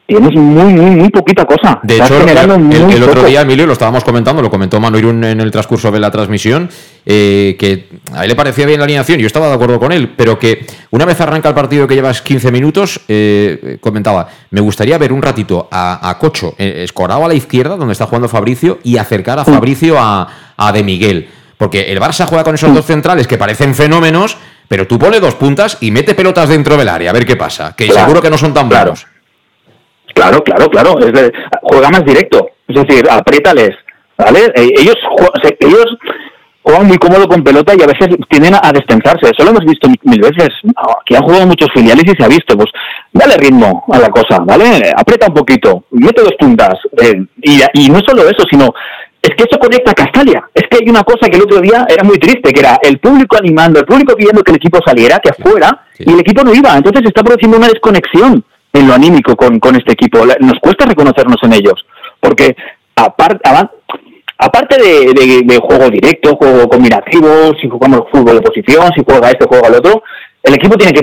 Speaker 8: tienes muy, muy, muy poquita cosa.
Speaker 1: De hecho, el, otro día, Emilio, lo estábamos comentando, lo comentó Manu Irún en el transcurso de la transmisión, eh, que a él le parecía bien la alineación, yo estaba de acuerdo con él, pero que una vez arranca el partido que llevas 15 minutos, eh, comentaba, me gustaría ver un ratito a, Cocho eh, escorado a la izquierda, donde está jugando Fabricio, y acercar a. Fabricio a, a De Miguel. Porque el Barça juega con esos dos centrales que parecen fenómenos, pero tú pones dos puntas y mete pelotas dentro del área, a ver qué pasa. Que seguro que no son tan buenos.
Speaker 8: Claro, claro, claro. Es juega más directo. Es decir, apriétales. ¿Vale? Eh, ellos, ellos juegan muy cómodo con pelota y a veces tienden a destensarse. Eso lo hemos visto mil veces. Aquí han jugado muchos filiales y se ha visto. Pues dale ritmo a la cosa, ¿vale? Aprieta un poquito, mete dos puntas. Eh, y, y no solo eso, sino es que eso conecta a Castalia. Es que hay una cosa que el otro día era muy triste, que era el público animando, el público pidiendo que el equipo saliera, que fuera, y el equipo no iba. Entonces se está produciendo una desconexión en lo anímico con, con este equipo. Nos cuesta reconocernos en ellos, porque aparte aparte de, de, juego directo, juego combinativo, si jugamos fútbol de posición, si juega este, juega el otro, el equipo tiene que,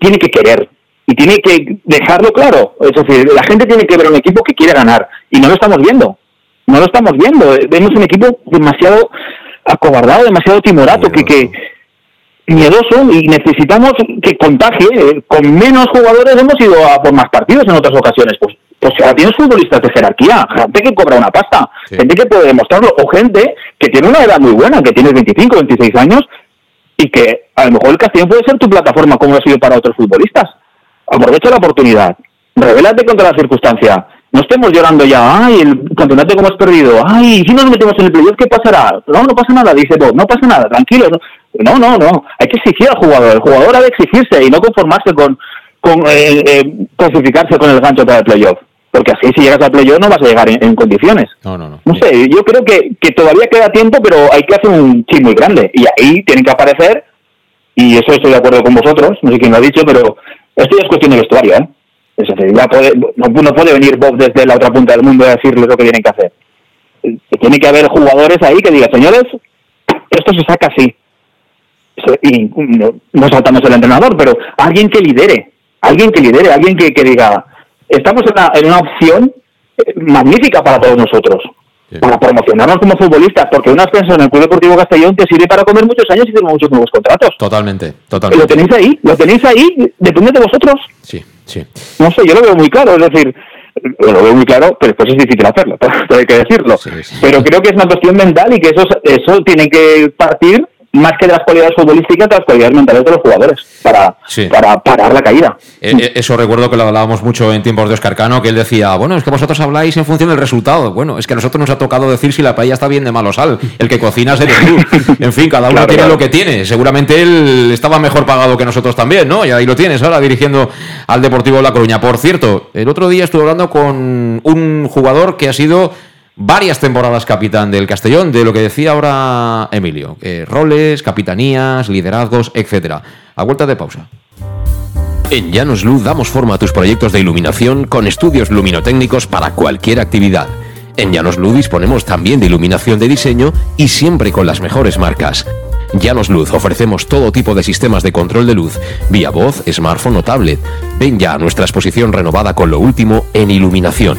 Speaker 8: tiene que querer y tiene que dejarlo claro. Es decir, la gente tiene que ver un equipo que quiere ganar y no lo estamos viendo. No lo estamos viendo. Vemos un equipo demasiado acobardado, demasiado timorato, que, que, miedoso y necesitamos que contagie. Eh, con menos jugadores hemos ido a por más partidos en otras ocasiones. Pues, pues ahora tienes futbolistas de jerarquía, gente que cobra una pasta, gente que puede demostrarlo, o gente que tiene una edad muy buena, que tiene 25, 26 años, y que a lo mejor el Castellón puede ser tu plataforma como ha sido para otros futbolistas. Aprovecha la oportunidad, revélate contra la circunstancia, no estemos llorando ya, ay, el campeonato como has perdido, ay, si nos metemos en el playoff, ¿qué pasará? No, no pasa nada, dice Bob, no pasa nada, tranquilo. No, no, no, hay que exigir al jugador, el jugador ha de exigirse y no conformarse con, con eh, eh, clasificarse con el gancho para el playoff. Porque así si llegas al playoff no vas a llegar en, condiciones.
Speaker 1: No, no, no.
Speaker 8: No sé, yo creo que, que todavía queda tiempo, pero hay que hacer un chip muy grande. Y ahí tienen que aparecer, y eso estoy de acuerdo con vosotros, no sé quién lo ha dicho, pero esto ya es cuestión de vestuario, ¿eh? Es decir, no, puede venir Bob desde la otra punta del mundo a decirles lo que tienen que hacer. Tiene que haber jugadores ahí que digan, señores, esto se saca así. Y no, saltamos el entrenador, pero alguien que lidere, alguien que lidere, alguien que, que diga, estamos en una, en una opción eh, magnífica para todos nosotros. Para promocionarnos como futbolistas, porque una ascenso en el Club Deportivo Castellón te sirve para comer muchos años y tener muchos nuevos contratos.
Speaker 1: Totalmente, totalmente.
Speaker 8: Lo tenéis ahí, lo tenéis ahí, depende de vosotros.
Speaker 1: Sí, sí.
Speaker 8: No sé, yo lo veo muy claro, es decir, lo veo muy claro, pero después es difícil hacerlo, todo hay que decirlo. Pero creo que es una cuestión mental y que eso, eso tiene que partir más que de las cualidades futbolísticas, de las cualidades mentales de los jugadores para, para parar la caída.
Speaker 1: Eh, eh, eso recuerdo que lo hablábamos mucho en tiempos de Oscar Cano, que él decía, bueno, es que vosotros habláis en función del resultado. Bueno, es que a nosotros nos ha tocado decir si la paella está bien de malo sal. El que cocina es el tú. En fin, cada uno tiene lo que tiene. Seguramente él estaba mejor pagado que nosotros también, ¿no? Y ahí lo tienes ahora dirigiendo al Deportivo de La Coruña. Por cierto, el otro día estuve hablando con un jugador que ha sido varias temporadas capitán del Castellón, de lo que decía ahora Emilio, roles, capitanías, liderazgos, etcétera. A vuelta de pausa.
Speaker 4: En Llanos Luz damos forma a tus proyectos de iluminación con estudios luminotécnicos para cualquier actividad. En Llanos Luz disponemos también de iluminación de diseño y siempre con las mejores marcas. Llanos Luz ofrecemos todo tipo de sistemas de control de luz, vía voz, smartphone o tablet. Ven ya a nuestra exposición renovada con lo último en iluminación.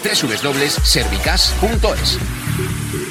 Speaker 5: www.servicas.es.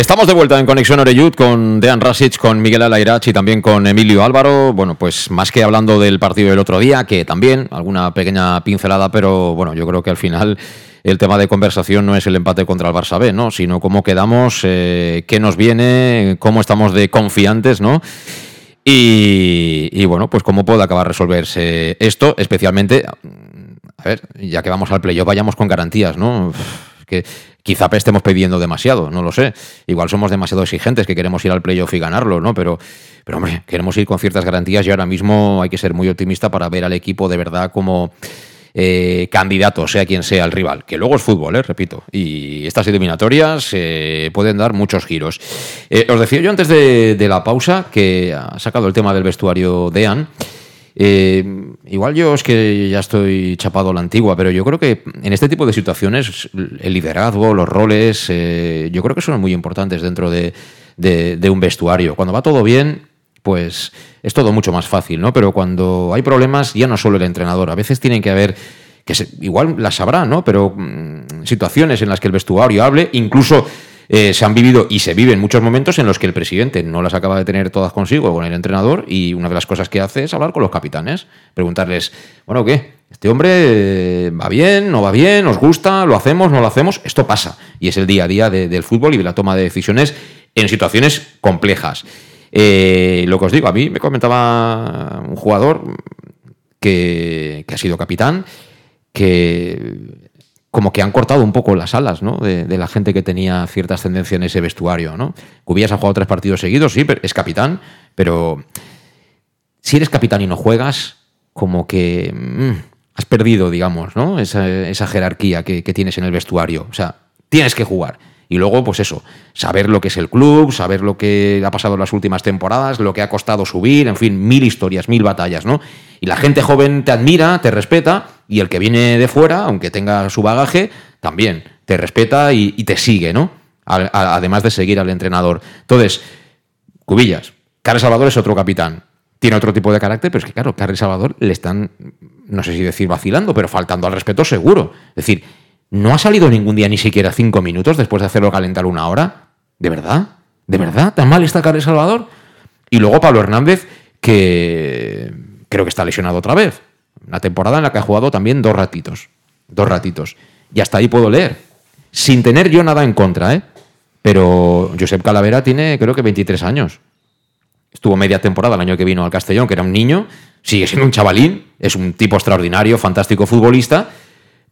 Speaker 1: Estamos de vuelta en Conexión Oreyud con Dean Rasic, con Miguel Alairach y también con Emilio Álvaro. Bueno, pues más que hablando del partido del otro día, que también, alguna pequeña pincelada, pero bueno, yo creo que al final el tema de conversación no es el empate contra el Barça B, ¿no? Sino cómo quedamos, eh, qué nos viene, cómo estamos de confiantes, ¿no? Y, bueno, pues cómo puede acabar resolverse esto, especialmente, a ver, ya que vamos al playoff, vayamos con garantías, ¿no? Que quizá estemos pidiendo demasiado, no lo sé. Igual somos demasiado exigentes que queremos ir al playoff y ganarlo, ¿no? Pero, pero hombre, queremos ir con ciertas garantías y ahora mismo hay que ser muy optimista para ver al equipo de verdad como eh, candidato, sea quien sea el rival, que luego es fútbol, eh, repito, y estas eliminatorias eh, pueden dar muchos giros. Eh, os decía yo antes de, de, la pausa que ha sacado el tema del vestuario Dean. Eh, igual yo es que ya estoy chapado a la antigua, pero yo creo que en este tipo de situaciones el liderazgo, los roles, eh, yo creo que son muy importantes dentro de, un vestuario. Cuando va todo bien, pues es todo mucho más fácil, ¿no? Pero cuando hay problemas, ya no solo el entrenador, a veces tienen que haber que se, igual las sabrá, ¿no? Pero mmm, situaciones en las que el vestuario hable, incluso eh, se han vivido y se viven muchos momentos en los que el presidente no las acaba de tener todas consigo con el entrenador y una de las cosas que hace es hablar con los capitanes, preguntarles, bueno, ¿qué? ¿Este hombre eh, va bien, no va bien, nos gusta, lo hacemos, no lo hacemos? Esto pasa y es el día a día de, del fútbol y de la toma de decisiones en situaciones complejas. Eh, lo que os digo, a mí me comentaba un jugador que ha sido capitán, que como que han cortado un poco las alas ¿no? de, la gente que tenía cierta ascendencia en ese vestuario. ¿no? Cubillas ha jugado tres partidos seguidos, sí, pero es capitán, pero si eres capitán y no juegas, como que mm, has perdido, digamos, ¿no? Esa, esa jerarquía que, que tienes en el vestuario. O sea, tienes que jugar. Y luego, pues eso, saber lo que es el club, saber lo que ha pasado en las últimas temporadas, lo que ha costado subir, en fin, mil historias, mil batallas, ¿no? Y la gente joven te admira, te respeta, y el que viene de fuera, aunque tenga su bagaje, también te respeta y, y te sigue, ¿no? A- a- además de seguir al entrenador. Entonces, Cubillas, Carles Salvador es otro capitán. Tiene otro tipo de carácter, pero es que, claro, Carles Salvador le están, no sé si decir vacilando, pero faltando al respeto seguro. Es decir, no ha salido ningún día ni siquiera cinco minutos después de hacerlo calentar una hora. ¿De verdad? ¿De verdad? ¿Tan mal está Carles Salvador? Y luego Pablo Hernández, que creo que está lesionado otra vez. Una temporada en la que ha jugado también dos ratitos. Dos ratitos. Y hasta ahí puedo leer. Sin tener yo nada en contra, ¿eh? Pero Josep Calavera tiene, creo que 23 años. Estuvo media temporada el año que vino al Castellón, que era un niño. Sigue siendo un chavalín. Es un tipo extraordinario, fantástico futbolista.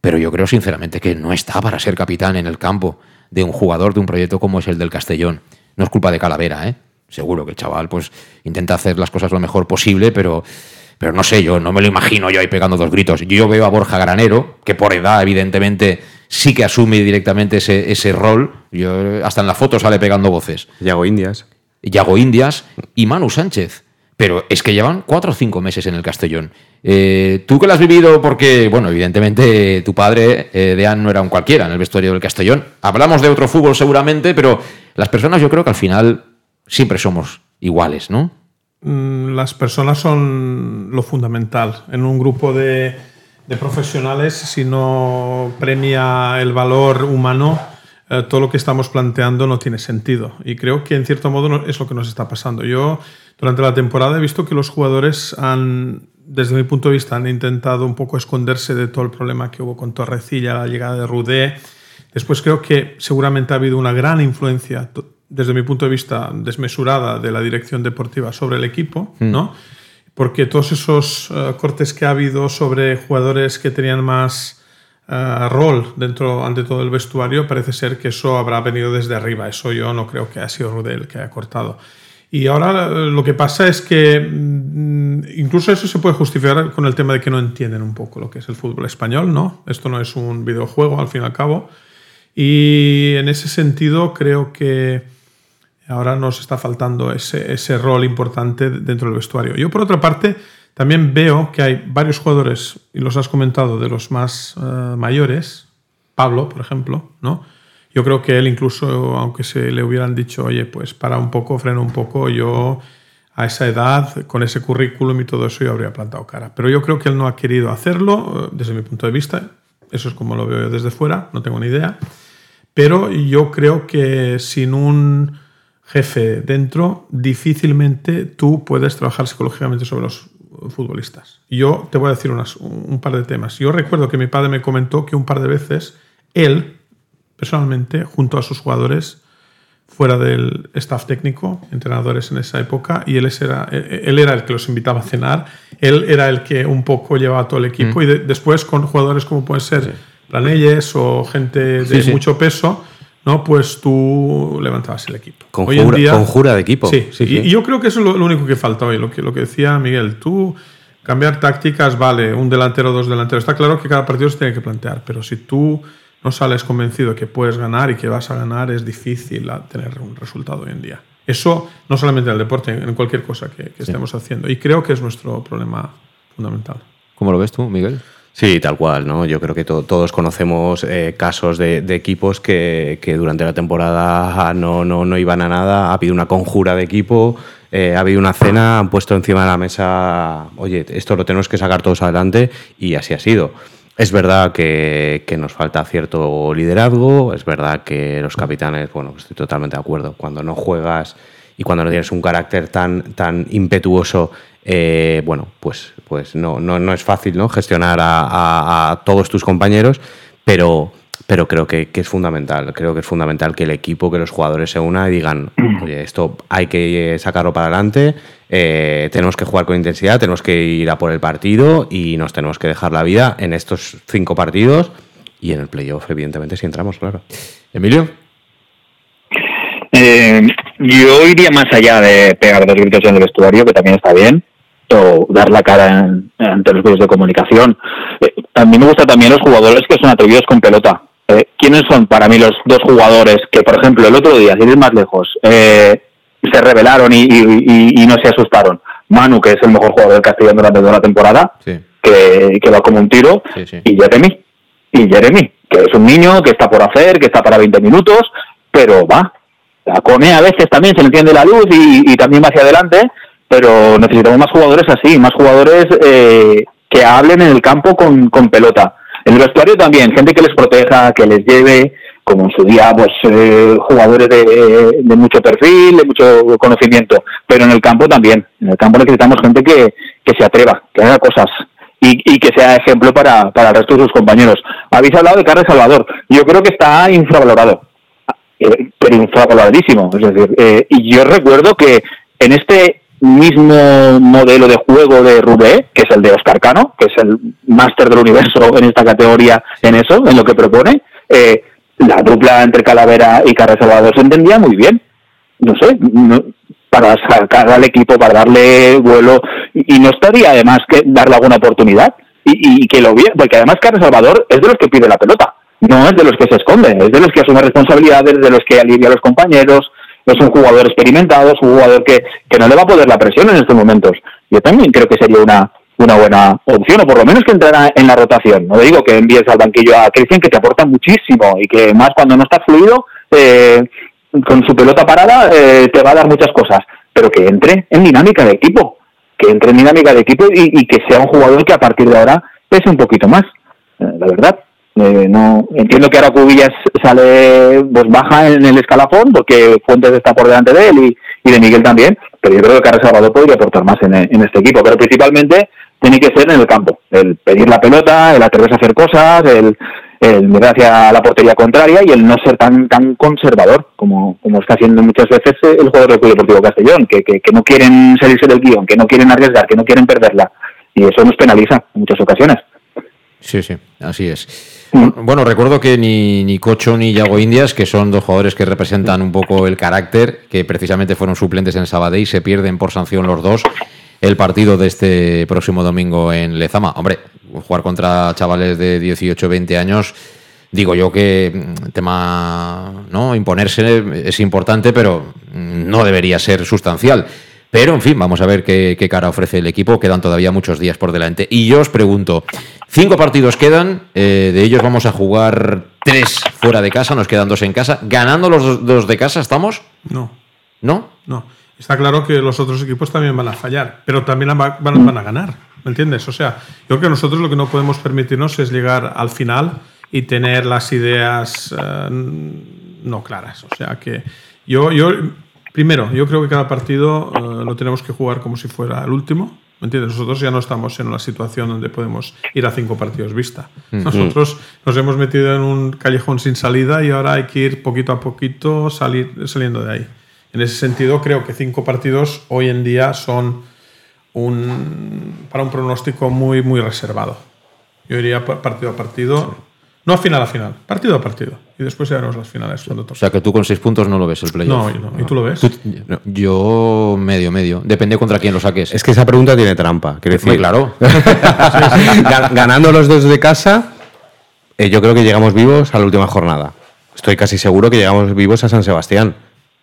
Speaker 1: Pero yo creo sinceramente que no está para ser capitán en el campo de un jugador de un proyecto como es el del Castellón. No es culpa de Calavera, ¿eh? Seguro que el chaval pues intenta hacer las cosas lo mejor posible, pero, pero no sé, yo no me lo imagino yo ahí pegando dos gritos. Yo veo a Borja Granero, que por edad evidentemente sí que asume directamente ese, ese rol. Yo, hasta en la foto sale pegando voces.
Speaker 3: Yago Indias.
Speaker 1: Yago Indias y Manu Sánchez. Pero es que llevan cuatro o cinco meses en el Castellón. Eh, tú que lo has vivido porque, bueno, evidentemente tu padre, eh, Dean, no era un cualquiera en el vestuario del Castellón. Hablamos de otro fútbol seguramente, pero las personas yo creo que al final siempre somos iguales, ¿no?
Speaker 2: Mm, Las personas son lo fundamental. En un grupo de, profesionales, si no premia el valor humano, eh, todo lo que estamos planteando no tiene sentido. Y creo que en cierto modo es lo que nos está pasando. Yo durante la temporada he visto que los jugadores han, desde mi punto de vista, han intentado un poco esconderse de todo el problema que hubo con Torrecilla, la llegada de Rudé. Después creo que seguramente ha habido una gran influencia, desde mi punto de vista, desmesurada de la dirección deportiva sobre el equipo,
Speaker 1: Mm.
Speaker 2: ¿no? Porque todos esos eh, cortes que ha habido sobre jugadores que tenían más eh, rol dentro, ante todo el vestuario, parece ser que eso habrá venido desde arriba. Eso yo no creo que haya sido Rudé el que haya cortado. Y ahora eh, lo que pasa es que mm, incluso eso se puede justificar con el tema de que no entienden un poco lo que es el fútbol español, ¿no? Esto no es un videojuego, al fin y al cabo. Y en ese sentido creo que ahora nos está faltando ese, ese rol importante dentro del vestuario. Yo, por otra parte, también veo que hay varios jugadores, y los has comentado, de los más eh, mayores, Pablo, por ejemplo, ¿no? Yo creo que él incluso, aunque se le hubieran dicho, oye, pues para un poco, frena un poco, yo a esa edad, con ese currículum y todo eso, yo habría plantado cara. Pero yo creo que él no ha querido hacerlo, eh, desde mi punto de vista. Eso es como lo veo yo desde fuera, no tengo ni idea. Pero yo creo que sin un jefe dentro, difícilmente tú puedes trabajar psicológicamente sobre los futbolistas. Yo te voy a decir unas- un par de temas. Yo recuerdo que mi padre me comentó que un par de veces él, personalmente, junto a sus jugadores, fuera del staff técnico, entrenadores en esa época, y él era, él era el que los invitaba a cenar, él era el que un poco llevaba todo el equipo,
Speaker 1: Mm.
Speaker 2: y de- después con jugadores como pueden ser Planelles o gente de
Speaker 3: Sí, sí.
Speaker 2: mucho peso, ¿no? pues tú levantabas el equipo.
Speaker 3: Conjura- conjura de equipo.
Speaker 2: Sí,
Speaker 3: Sí,
Speaker 2: y-
Speaker 3: sí.
Speaker 2: Y, yo creo que eso es lo, lo único que falta hoy, lo que, lo que decía Miguel. Tú cambiar tácticas, vale, un delantero, dos delanteros. Está claro que cada partido se tiene que plantear, pero si tú no sales convencido que puedes ganar y que vas a ganar, es difícil tener un resultado hoy en día. Eso no solamente en el deporte, en cualquier cosa que, que estemos haciendo. Y creo que es nuestro problema fundamental.
Speaker 1: ¿Cómo lo ves tú, Miguel?
Speaker 3: Sí, tal cual, ¿no? Yo creo que to- todos conocemos eh, casos de, equipos que, que durante la temporada no, no, no iban a nada, ha habido una conjura de equipo, eh, ha habido una cena, han puesto encima de la mesa, oye, esto lo tenemos que sacar todos adelante y así ha sido. Es verdad que, que nos falta cierto liderazgo, es verdad que los capitanes, bueno, estoy totalmente de acuerdo, cuando no juegas y cuando no tienes un carácter tan, tan impetuoso, eh, bueno, pues, pues no, no, no es fácil ¿no? gestionar a, a- a todos tus compañeros, pero, pero creo que, que es fundamental. Creo que es fundamental que el equipo, que los jugadores se unan y digan, oye, esto hay que eh, sacarlo para adelante, eh, tenemos que jugar con intensidad, tenemos que ir a por el partido y nos tenemos que dejar la vida en estos cinco partidos y en el playoff, evidentemente, si entramos, claro.
Speaker 1: Emilio.
Speaker 8: Eh, yo iría más allá de pegar dos gritos en el vestuario, que también está bien, o dar la cara ante los medios de comunicación. Eh, a mí me gustan también los jugadores que son atrevidos con pelota. Eh, ¿Quiénes son para mí los dos jugadores que, por ejemplo, el otro día, si ir más lejos, eh, se rebelaron y, no se asustaron? Manu, que es el mejor jugador del Castellón durante toda la temporada, que, va como un tiro, y Jeremy. Y Jeremy, que es un niño que está por hacer, que está para 20 minutos, pero va. La Cone a veces también se le entiende la luz y, también va hacia adelante, pero necesitamos más jugadores así, más jugadores eh, que hablen en el campo con, pelota. En el vestuario también, gente que les proteja, que les lleve, como en su día, pues eh, jugadores de, mucho perfil, de mucho conocimiento, pero en el campo también. En el campo necesitamos gente que, que se atreva, que haga cosas y, y que sea ejemplo para, para el resto de sus compañeros. Habéis hablado de Carles Salvador. Yo creo que está infravalorado, eh, pero infravaloradísimo. Es decir, eh, y yo recuerdo que en este mismo modelo de juego de Rubé, que es el de Oscar Cano, que es el máster del universo en esta categoría, en eso, en lo que propone, eh, la dupla entre Calavera y Carlos Salvador se entendía muy bien. No sé, para sacar al equipo, para darle vuelo, y, no estaría además que darle alguna oportunidad y, que lo viera, porque además Carlos Salvador es de los que pide la pelota, no es de los que se esconde, es de los que asume responsabilidades, de los que alivia a los compañeros, es un jugador experimentado, es un jugador que, que no le va a poder la presión en estos momentos. Yo también creo que sería una, una buena opción, o por lo menos que entrara en la rotación. No digo que envíes al banquillo a Cristian, que te aporta muchísimo y que más cuando no está fluido, eh, con su pelota parada, eh, te va a dar muchas cosas, pero que entre en dinámica de equipo, que entre en dinámica de equipo y, que sea un jugador que a partir de ahora pese un poquito más, eh, la verdad. Eh, no entiendo que ahora Cubillas sale pues baja en el escalafón porque Fuentes está por delante de él y, de Miguel también pero yo creo que Carlos Salvador podría aportar más en, este equipo pero principalmente tiene que ser en el campo el pedir la pelota el atreverse a hacer cosas el, mirar hacia la portería contraria y el no ser tan tan conservador como, como está haciendo muchas veces el jugador del Club Deportivo Castellón que, que, que no quieren salirse del guion que no quieren arriesgar que no quieren perderla y eso nos penaliza en muchas ocasiones
Speaker 1: Sí, sí, así es. Bueno, recuerdo que ni, ni Cocho ni Yago Indias, que son dos jugadores que representan un poco el carácter, que precisamente fueron suplentes en Sabadell, se pierden por sanción los dos el partido de este próximo domingo en Lezama. Hombre, jugar contra chavales de 18, 20 años, digo yo que mm, tema, ¿no? Imponerse es importante, pero no debería ser sustancial. Pero, en fin, vamos a ver qué, cara ofrece el equipo. Quedan todavía muchos días por delante. Y yo os pregunto, cinco partidos quedan, eh, de ellos vamos a jugar tres fuera de casa, nos quedan dos en casa. ¿Ganando los dos de casa estamos?
Speaker 2: No.
Speaker 1: ¿No?
Speaker 2: No. Está claro que los otros equipos también van a fallar, pero también van, a ganar. ¿Me entiendes? O sea, yo creo que nosotros lo que no podemos permitirnos es llegar al final y tener las ideas eh, no claras. O sea que yo, yo Primero, yo creo que cada partido eh, lo tenemos que jugar como si fuera el último. ¿Me entiendes? Nosotros ya no estamos en una situación donde podemos ir a cinco partidos vista. Nosotros nos hemos metido en un callejón sin salida y ahora hay que ir poquito a poquito salir, saliendo de ahí. En ese sentido, creo que cinco partidos hoy en día son un, para un pronóstico muy, muy reservado. Yo iría partido a partido. No a final a final, partido a partido. Y después ya veremos las finales cuando
Speaker 1: O sea que tú con seis puntos no lo ves el playoff.
Speaker 2: No, no. ¿y tú lo ves?
Speaker 1: yo medio, medio. Depende contra quién lo saques.
Speaker 3: Es que esa pregunta tiene trampa. Quiero decir,
Speaker 1: claro.
Speaker 3: Ganando los dos de casa, eh, yo creo que llegamos vivos a la última jornada. Estoy casi seguro que llegamos vivos a San Sebastián.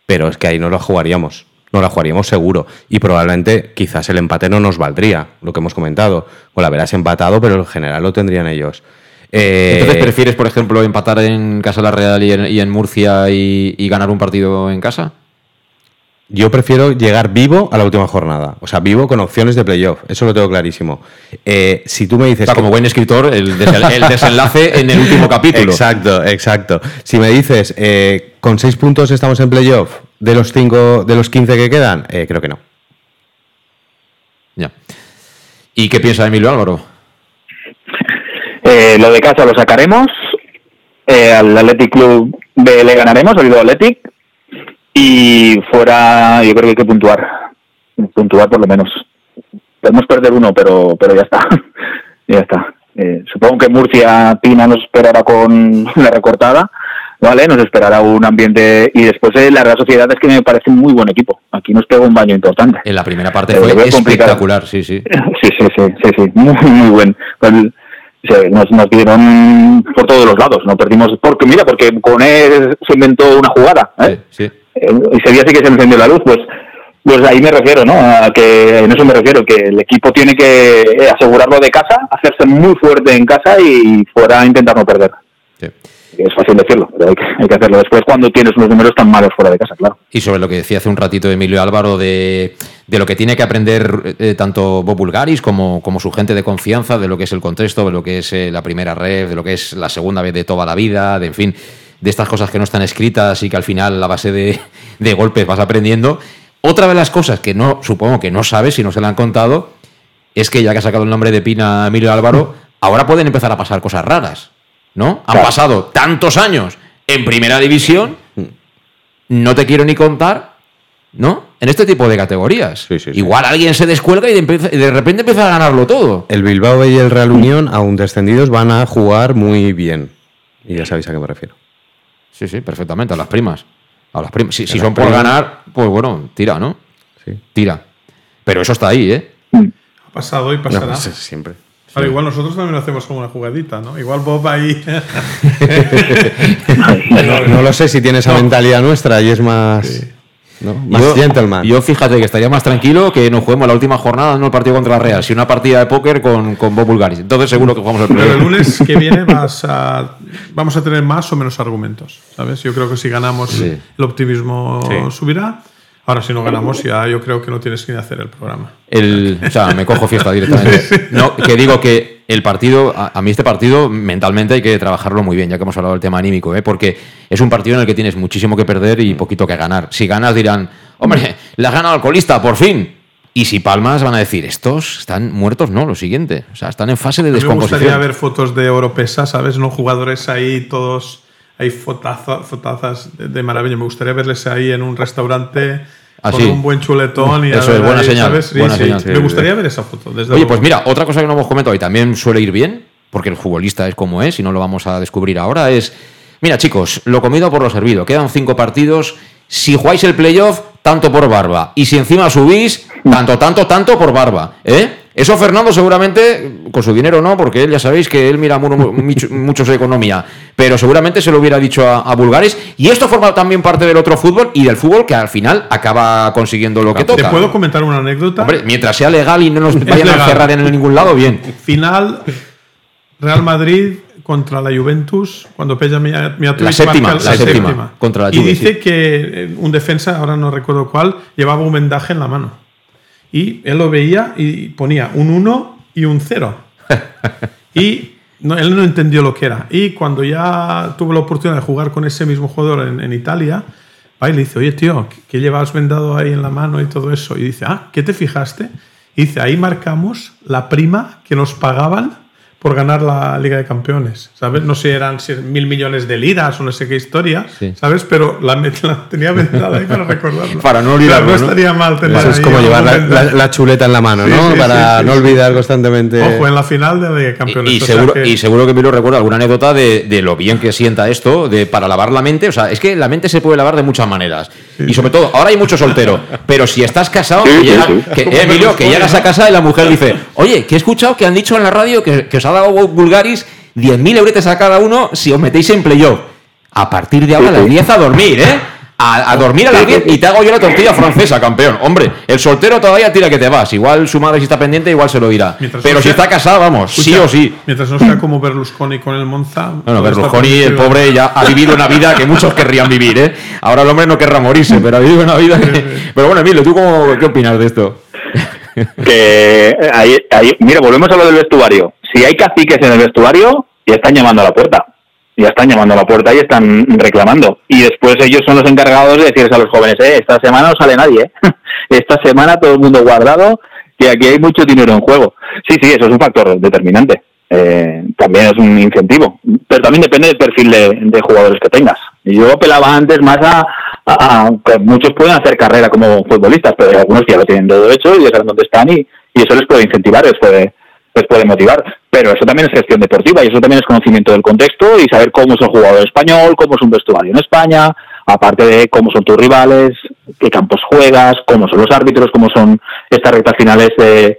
Speaker 3: Pero es que ahí no la jugaríamos. No la jugaríamos seguro. Y probablemente quizás el empate no nos valdría, lo que hemos comentado. O la verás empatado, pero en general lo tendrían ellos.
Speaker 1: Eh, Entonces, ¿prefieres, por ejemplo, empatar en Casa la Real y en, Murcia y, ganar un partido en casa?
Speaker 3: Yo prefiero llegar vivo a la última jornada. O sea, vivo con opciones de playoff. Eso lo tengo clarísimo. Eh, si tú me dices.
Speaker 1: como buen escritor, el, desenlace en el último capítulo.
Speaker 3: Exacto, exacto. Si me dices, eh, con seis puntos estamos en playoff de los cinco, de los 15 que quedan, creo que no.
Speaker 1: Ya. ¿Y qué piensa Emilio Álvaro?
Speaker 8: Eh, lo de casa lo sacaremos. Eh, al Athletic Club B le ganaremos, olvido Athletic. Y fuera, yo creo que hay que puntuar. Puntuar por lo menos. Podemos perder uno, pero, pero ya está. ya está. Eh, supongo que Murcia Pina nos esperará con la recortada, ¿vale? Nos esperará un ambiente y después eh, la Real Sociedad es que me parece un muy buen equipo. Aquí nos pegó un baño importante.
Speaker 1: En la primera parte
Speaker 8: Eh,
Speaker 1: fue
Speaker 8: complicado.
Speaker 1: espectacular, sí, sí.
Speaker 8: Sí, sí, sí, sí, sí, muy, muy buen. Se- nos, nos dieron por todos los lados, no perdimos, porque mira, porque con él se inventó una jugada, ¿eh?
Speaker 1: Sí.
Speaker 8: Eh, ese día sí que se encendió la luz, pues pues ahí me refiero, ¿no? A que en eso me refiero, que el equipo tiene que eh, asegurarlo de casa, hacerse muy fuerte en casa y fuera intentar no perder. Es fácil decirlo, pero hay que, hay que hacerlo después cuando tienes unos números tan malos fuera de casa, claro.
Speaker 1: Y sobre lo que decía hace un ratito Emilio Álvaro de, de lo que tiene que aprender eh, tanto Bob Bulgaris como, como su gente de confianza, de lo que es el contexto, de lo que es eh, la primera red, de lo que es la segunda vez de toda la vida, de en fin, de estas cosas que no están escritas y que al final a base de, de golpes vas aprendiendo. Otra de las cosas que no, supongo que no sabes si no se le han contado, es que ya que ha sacado el nombre de Pina Emilio Álvaro, ahora pueden empezar a pasar cosas raras, ¿no? Han pasado tantos años en primera división, no te quiero ni contar, ¿no? En este tipo de categorías. Igual alguien se descuelga y de, empieza- y de repente empieza a ganarlo todo.
Speaker 3: El Bilbao y el Real Unión, aún descendidos, van a jugar muy bien. Y ya sabéis a qué me refiero.
Speaker 1: Sí, sí, perfectamente, a las primas. A las primas. Si, si son por ganar, pues bueno, tira, ¿no?
Speaker 3: Sí.
Speaker 1: Tira. Pero eso está ahí, ¿eh?
Speaker 2: Ha pasado y pasará.
Speaker 3: No, pues, siempre.
Speaker 2: Ahora, igual nosotros también lo hacemos como una jugadita, ¿no? Igual Bob ahí.
Speaker 3: No, no lo sé si tiene esa mentalidad nuestra y es más, ¿no? más
Speaker 1: Yo-
Speaker 3: gentleman.
Speaker 1: Yo fíjate que estaría más tranquilo que nos juguemos la última jornada, no el partido contra la Real, sino una partida de póker con, con Bob Bulgaris. Entonces seguro que jugamos el
Speaker 2: Pero el lunes que viene vas a, vamos a tener más o menos argumentos, ¿sabes? Yo creo que si ganamos
Speaker 1: Sí.
Speaker 2: el optimismo
Speaker 1: Sí.
Speaker 2: subirá. Ahora si no ganamos ya yo creo que no tienes que hacer el programa.
Speaker 1: El, o sea, me cojo fiesta directamente. No, que digo que el partido, a, a mí este partido mentalmente hay que trabajarlo muy bien, ya que hemos hablado del tema anímico, ¿eh? porque es un partido en el que tienes muchísimo que perder y poquito que ganar. Si ganas dirán, hombre, le has ganado al colista, por fin. Y si palmas van a decir, estos están muertos, no, lo siguiente. O sea, están en fase de
Speaker 2: A mí me
Speaker 1: descomposición.
Speaker 2: gustaría ver fotos de Oropesa, ¿sabes? No jugadores ahí todos, hay fotazo- fotazas de, de maravilla. Me gustaría verles ahí en un restaurante
Speaker 1: Ah,
Speaker 2: con un buen chuletón y
Speaker 1: Eso es buena
Speaker 2: ahí,
Speaker 1: señal,
Speaker 2: ¿sabes? Sí,
Speaker 1: buena
Speaker 2: sí.
Speaker 1: señal.
Speaker 2: Me gustaría ver esa foto. Desde
Speaker 1: Oye,
Speaker 2: luego.
Speaker 1: pues mira, otra cosa que no hemos comentado y también suele ir bien, porque el futbolista es como es y no lo vamos a descubrir ahora, es, mira chicos, lo comido por lo servido, quedan cinco partidos, si jugáis el playoff, tanto por barba, y si encima subís, tanto, tanto, tanto por barba, ¿eh? Eso Fernando seguramente, con su dinero no, porque él ya sabéis que él mira mu- mu- mucho, mucho su economía, pero seguramente se lo hubiera dicho a, a Bulgaris, y esto forma también parte del otro fútbol y del fútbol que al final acaba consiguiendo lo que
Speaker 2: ¿Te
Speaker 1: toca.
Speaker 2: puedo comentar una anécdota?
Speaker 1: Hombre, mientras sea legal y no nos vayan a cerrar en ningún lado, bien.
Speaker 2: Final Real Madrid contra la Juventus cuando Peja Mijatovic
Speaker 1: La séptima, la séptima, contra la
Speaker 2: y
Speaker 1: Juve,
Speaker 2: dice
Speaker 1: sí.
Speaker 2: que eh, un defensa, ahora no recuerdo cuál, llevaba un vendaje en la mano. Y él lo veía y ponía un 1 y un 0. y no, él no entendió lo que era. Y cuando ya tuvo la oportunidad de jugar con ese mismo jugador en, en Italia, va y le dice, oye tío, ¿qué- ¿qué llevas vendado ahí en la mano y todo eso? Y dice, ah, ¿qué te fijaste? Y dice, ahí marcamos la prima que nos pagaban por ganar la Liga de Campeones, ¿sabes? No sé, eran si mil millones de liras o no sé qué historia,
Speaker 1: Sí.
Speaker 2: ¿sabes? Pero la, la tenía vendada ahí para recordarlo.
Speaker 1: Para no olvidarlo, ¿no?
Speaker 2: no estaría mal tener
Speaker 3: Eso es como llevar la,
Speaker 2: vendado.
Speaker 3: la- la chuleta en la mano,
Speaker 2: Sí,
Speaker 3: ¿no?
Speaker 2: sí,
Speaker 3: Para
Speaker 2: sí, sí,
Speaker 3: no
Speaker 2: sí.
Speaker 3: olvidar constantemente.
Speaker 2: Ojo, en la final de la Liga de Campeones.
Speaker 1: Y
Speaker 2: sea
Speaker 1: seguro,
Speaker 2: que-
Speaker 1: y seguro que Emilio recuerda alguna anécdota de, de lo bien que sienta esto de para lavar la mente. O sea, es que la mente se puede lavar de muchas maneras. Y sobre todo, ahora hay mucho soltero. Pero si estás casado,
Speaker 8: Sí,
Speaker 1: que
Speaker 8: sí,
Speaker 1: llega-
Speaker 8: sí.
Speaker 1: que-
Speaker 2: Como
Speaker 1: eh, Emilio, que llegas a casa y la mujer dice, oye, que he escuchado que han dicho en la radio que, que os ha dado Bulgaris 10.000 euretes a cada uno si os metéis en playoff. A partir de ahora, a las 10 a dormir, ¿eh? A, a dormir a las 10 y te hago yo la tortilla francesa, campeón. Hombre, el soltero todavía tira que te vas. Igual su madre si está pendiente, igual se lo dirá.
Speaker 2: Mientras
Speaker 1: Pero
Speaker 2: no
Speaker 1: si está casado, vamos, sí o sí.
Speaker 2: Mientras no sea como Berlusconi con el Monza.
Speaker 1: Bueno,
Speaker 2: está
Speaker 1: Berlusconi, el pobre, ya ha vivido una vida que muchos querrían vivir, ¿eh? Ahora el hombre no querrá morirse, pero ha vivido una vida que... Pero bueno, Emilio, ¿tú cómo, qué opinas de esto?
Speaker 8: Que eh, ahí, ahí- mira, volvemos a lo del vestuario. Si hay caciques en el vestuario, ya están llamando a la puerta. Ya están llamando a la puerta y están reclamando. Y después ellos son los encargados de decirles a los jóvenes, eh, esta semana no sale nadie, ¿eh? Esta semana todo el mundo guardado, que aquí hay mucho dinero en juego. Sí, sí, eso es un factor determinante. Eh, también es un incentivo. Pero también depende del perfil de, de jugadores que tengas. Yo apelaba antes más a, que muchos pueden hacer carrera como futbolistas, pero algunos ya lo tienen todo hecho y ya saben dónde están y, y eso les puede incentivar, les puede les puede motivar. Pero eso también es gestión deportiva y eso también es conocimiento del contexto y saber cómo es el jugador español, cómo es un vestuario en España, aparte de cómo son tus rivales, qué campos juegas, cómo son los árbitros, cómo son estas rectas finales de,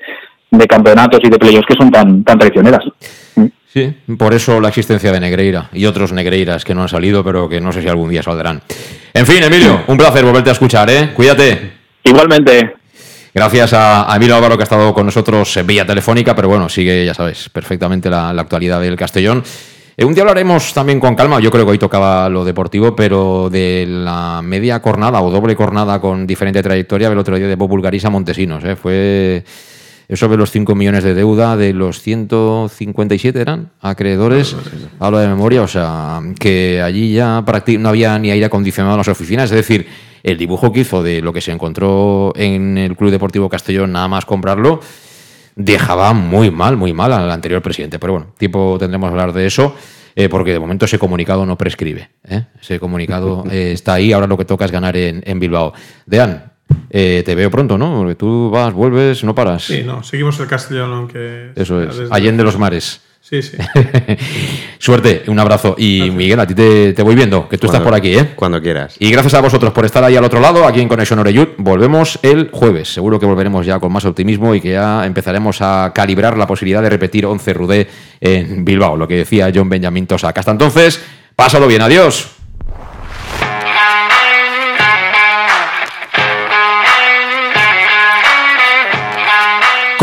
Speaker 8: de campeonatos y de playoffs que son tan, tan traicioneras.
Speaker 1: Sí, por eso la existencia de Negreira y otros Negreiras que no han salido, pero que no sé si algún día saldrán. En fin, Emilio, un placer volverte a escuchar, ¿eh? Cuídate.
Speaker 8: Igualmente.
Speaker 1: Gracias a, Emilio Álvaro que ha estado con nosotros en vía telefónica, pero bueno, sigue, ya sabes, perfectamente la, actualidad del Castellón. Eh, un día hablaremos también con calma, yo creo que hoy tocaba lo deportivo, pero de la media cornada o doble cornada con diferente trayectoria del otro día de Bob Bulgarisa Montesinos. ¿eh? Fue eso de los 5 millones de deuda, de los 157 eran acreedores, hablo de memoria, o sea, que allí ya no había ni aire acondicionado en las oficinas, es decir, el dibujo que hizo de lo que se encontró en el Club Deportivo Castellón, nada más comprarlo, dejaba muy mal, muy mal al anterior presidente. Pero bueno, tiempo tendremos que hablar de eso. Eh, porque de momento ese comunicado no prescribe. ¿eh? Ese comunicado eh, está ahí, ahora lo que toca es ganar en, en Bilbao. Dean, eh, te veo pronto, ¿no? Porque tú vas, vuelves, no paras.
Speaker 2: Sí, no, seguimos el castellano, aunque.
Speaker 1: Eso es, Allende los mares.
Speaker 2: Sí, sí.
Speaker 1: Suerte, un abrazo. Y Miguel, a ti te, voy viendo, que tú estás por aquí, ¿eh?
Speaker 3: Cuando quieras.
Speaker 1: Y gracias a vosotros por estar ahí al otro lado, aquí en Conexión Oreyud. Volvemos el jueves. Seguro que volveremos ya con más optimismo y que ya empezaremos a calibrar la posibilidad de repetir 11 Rudé en Bilbao, lo que decía John Benjamin Tosak. Hasta entonces, pásalo bien. Adiós.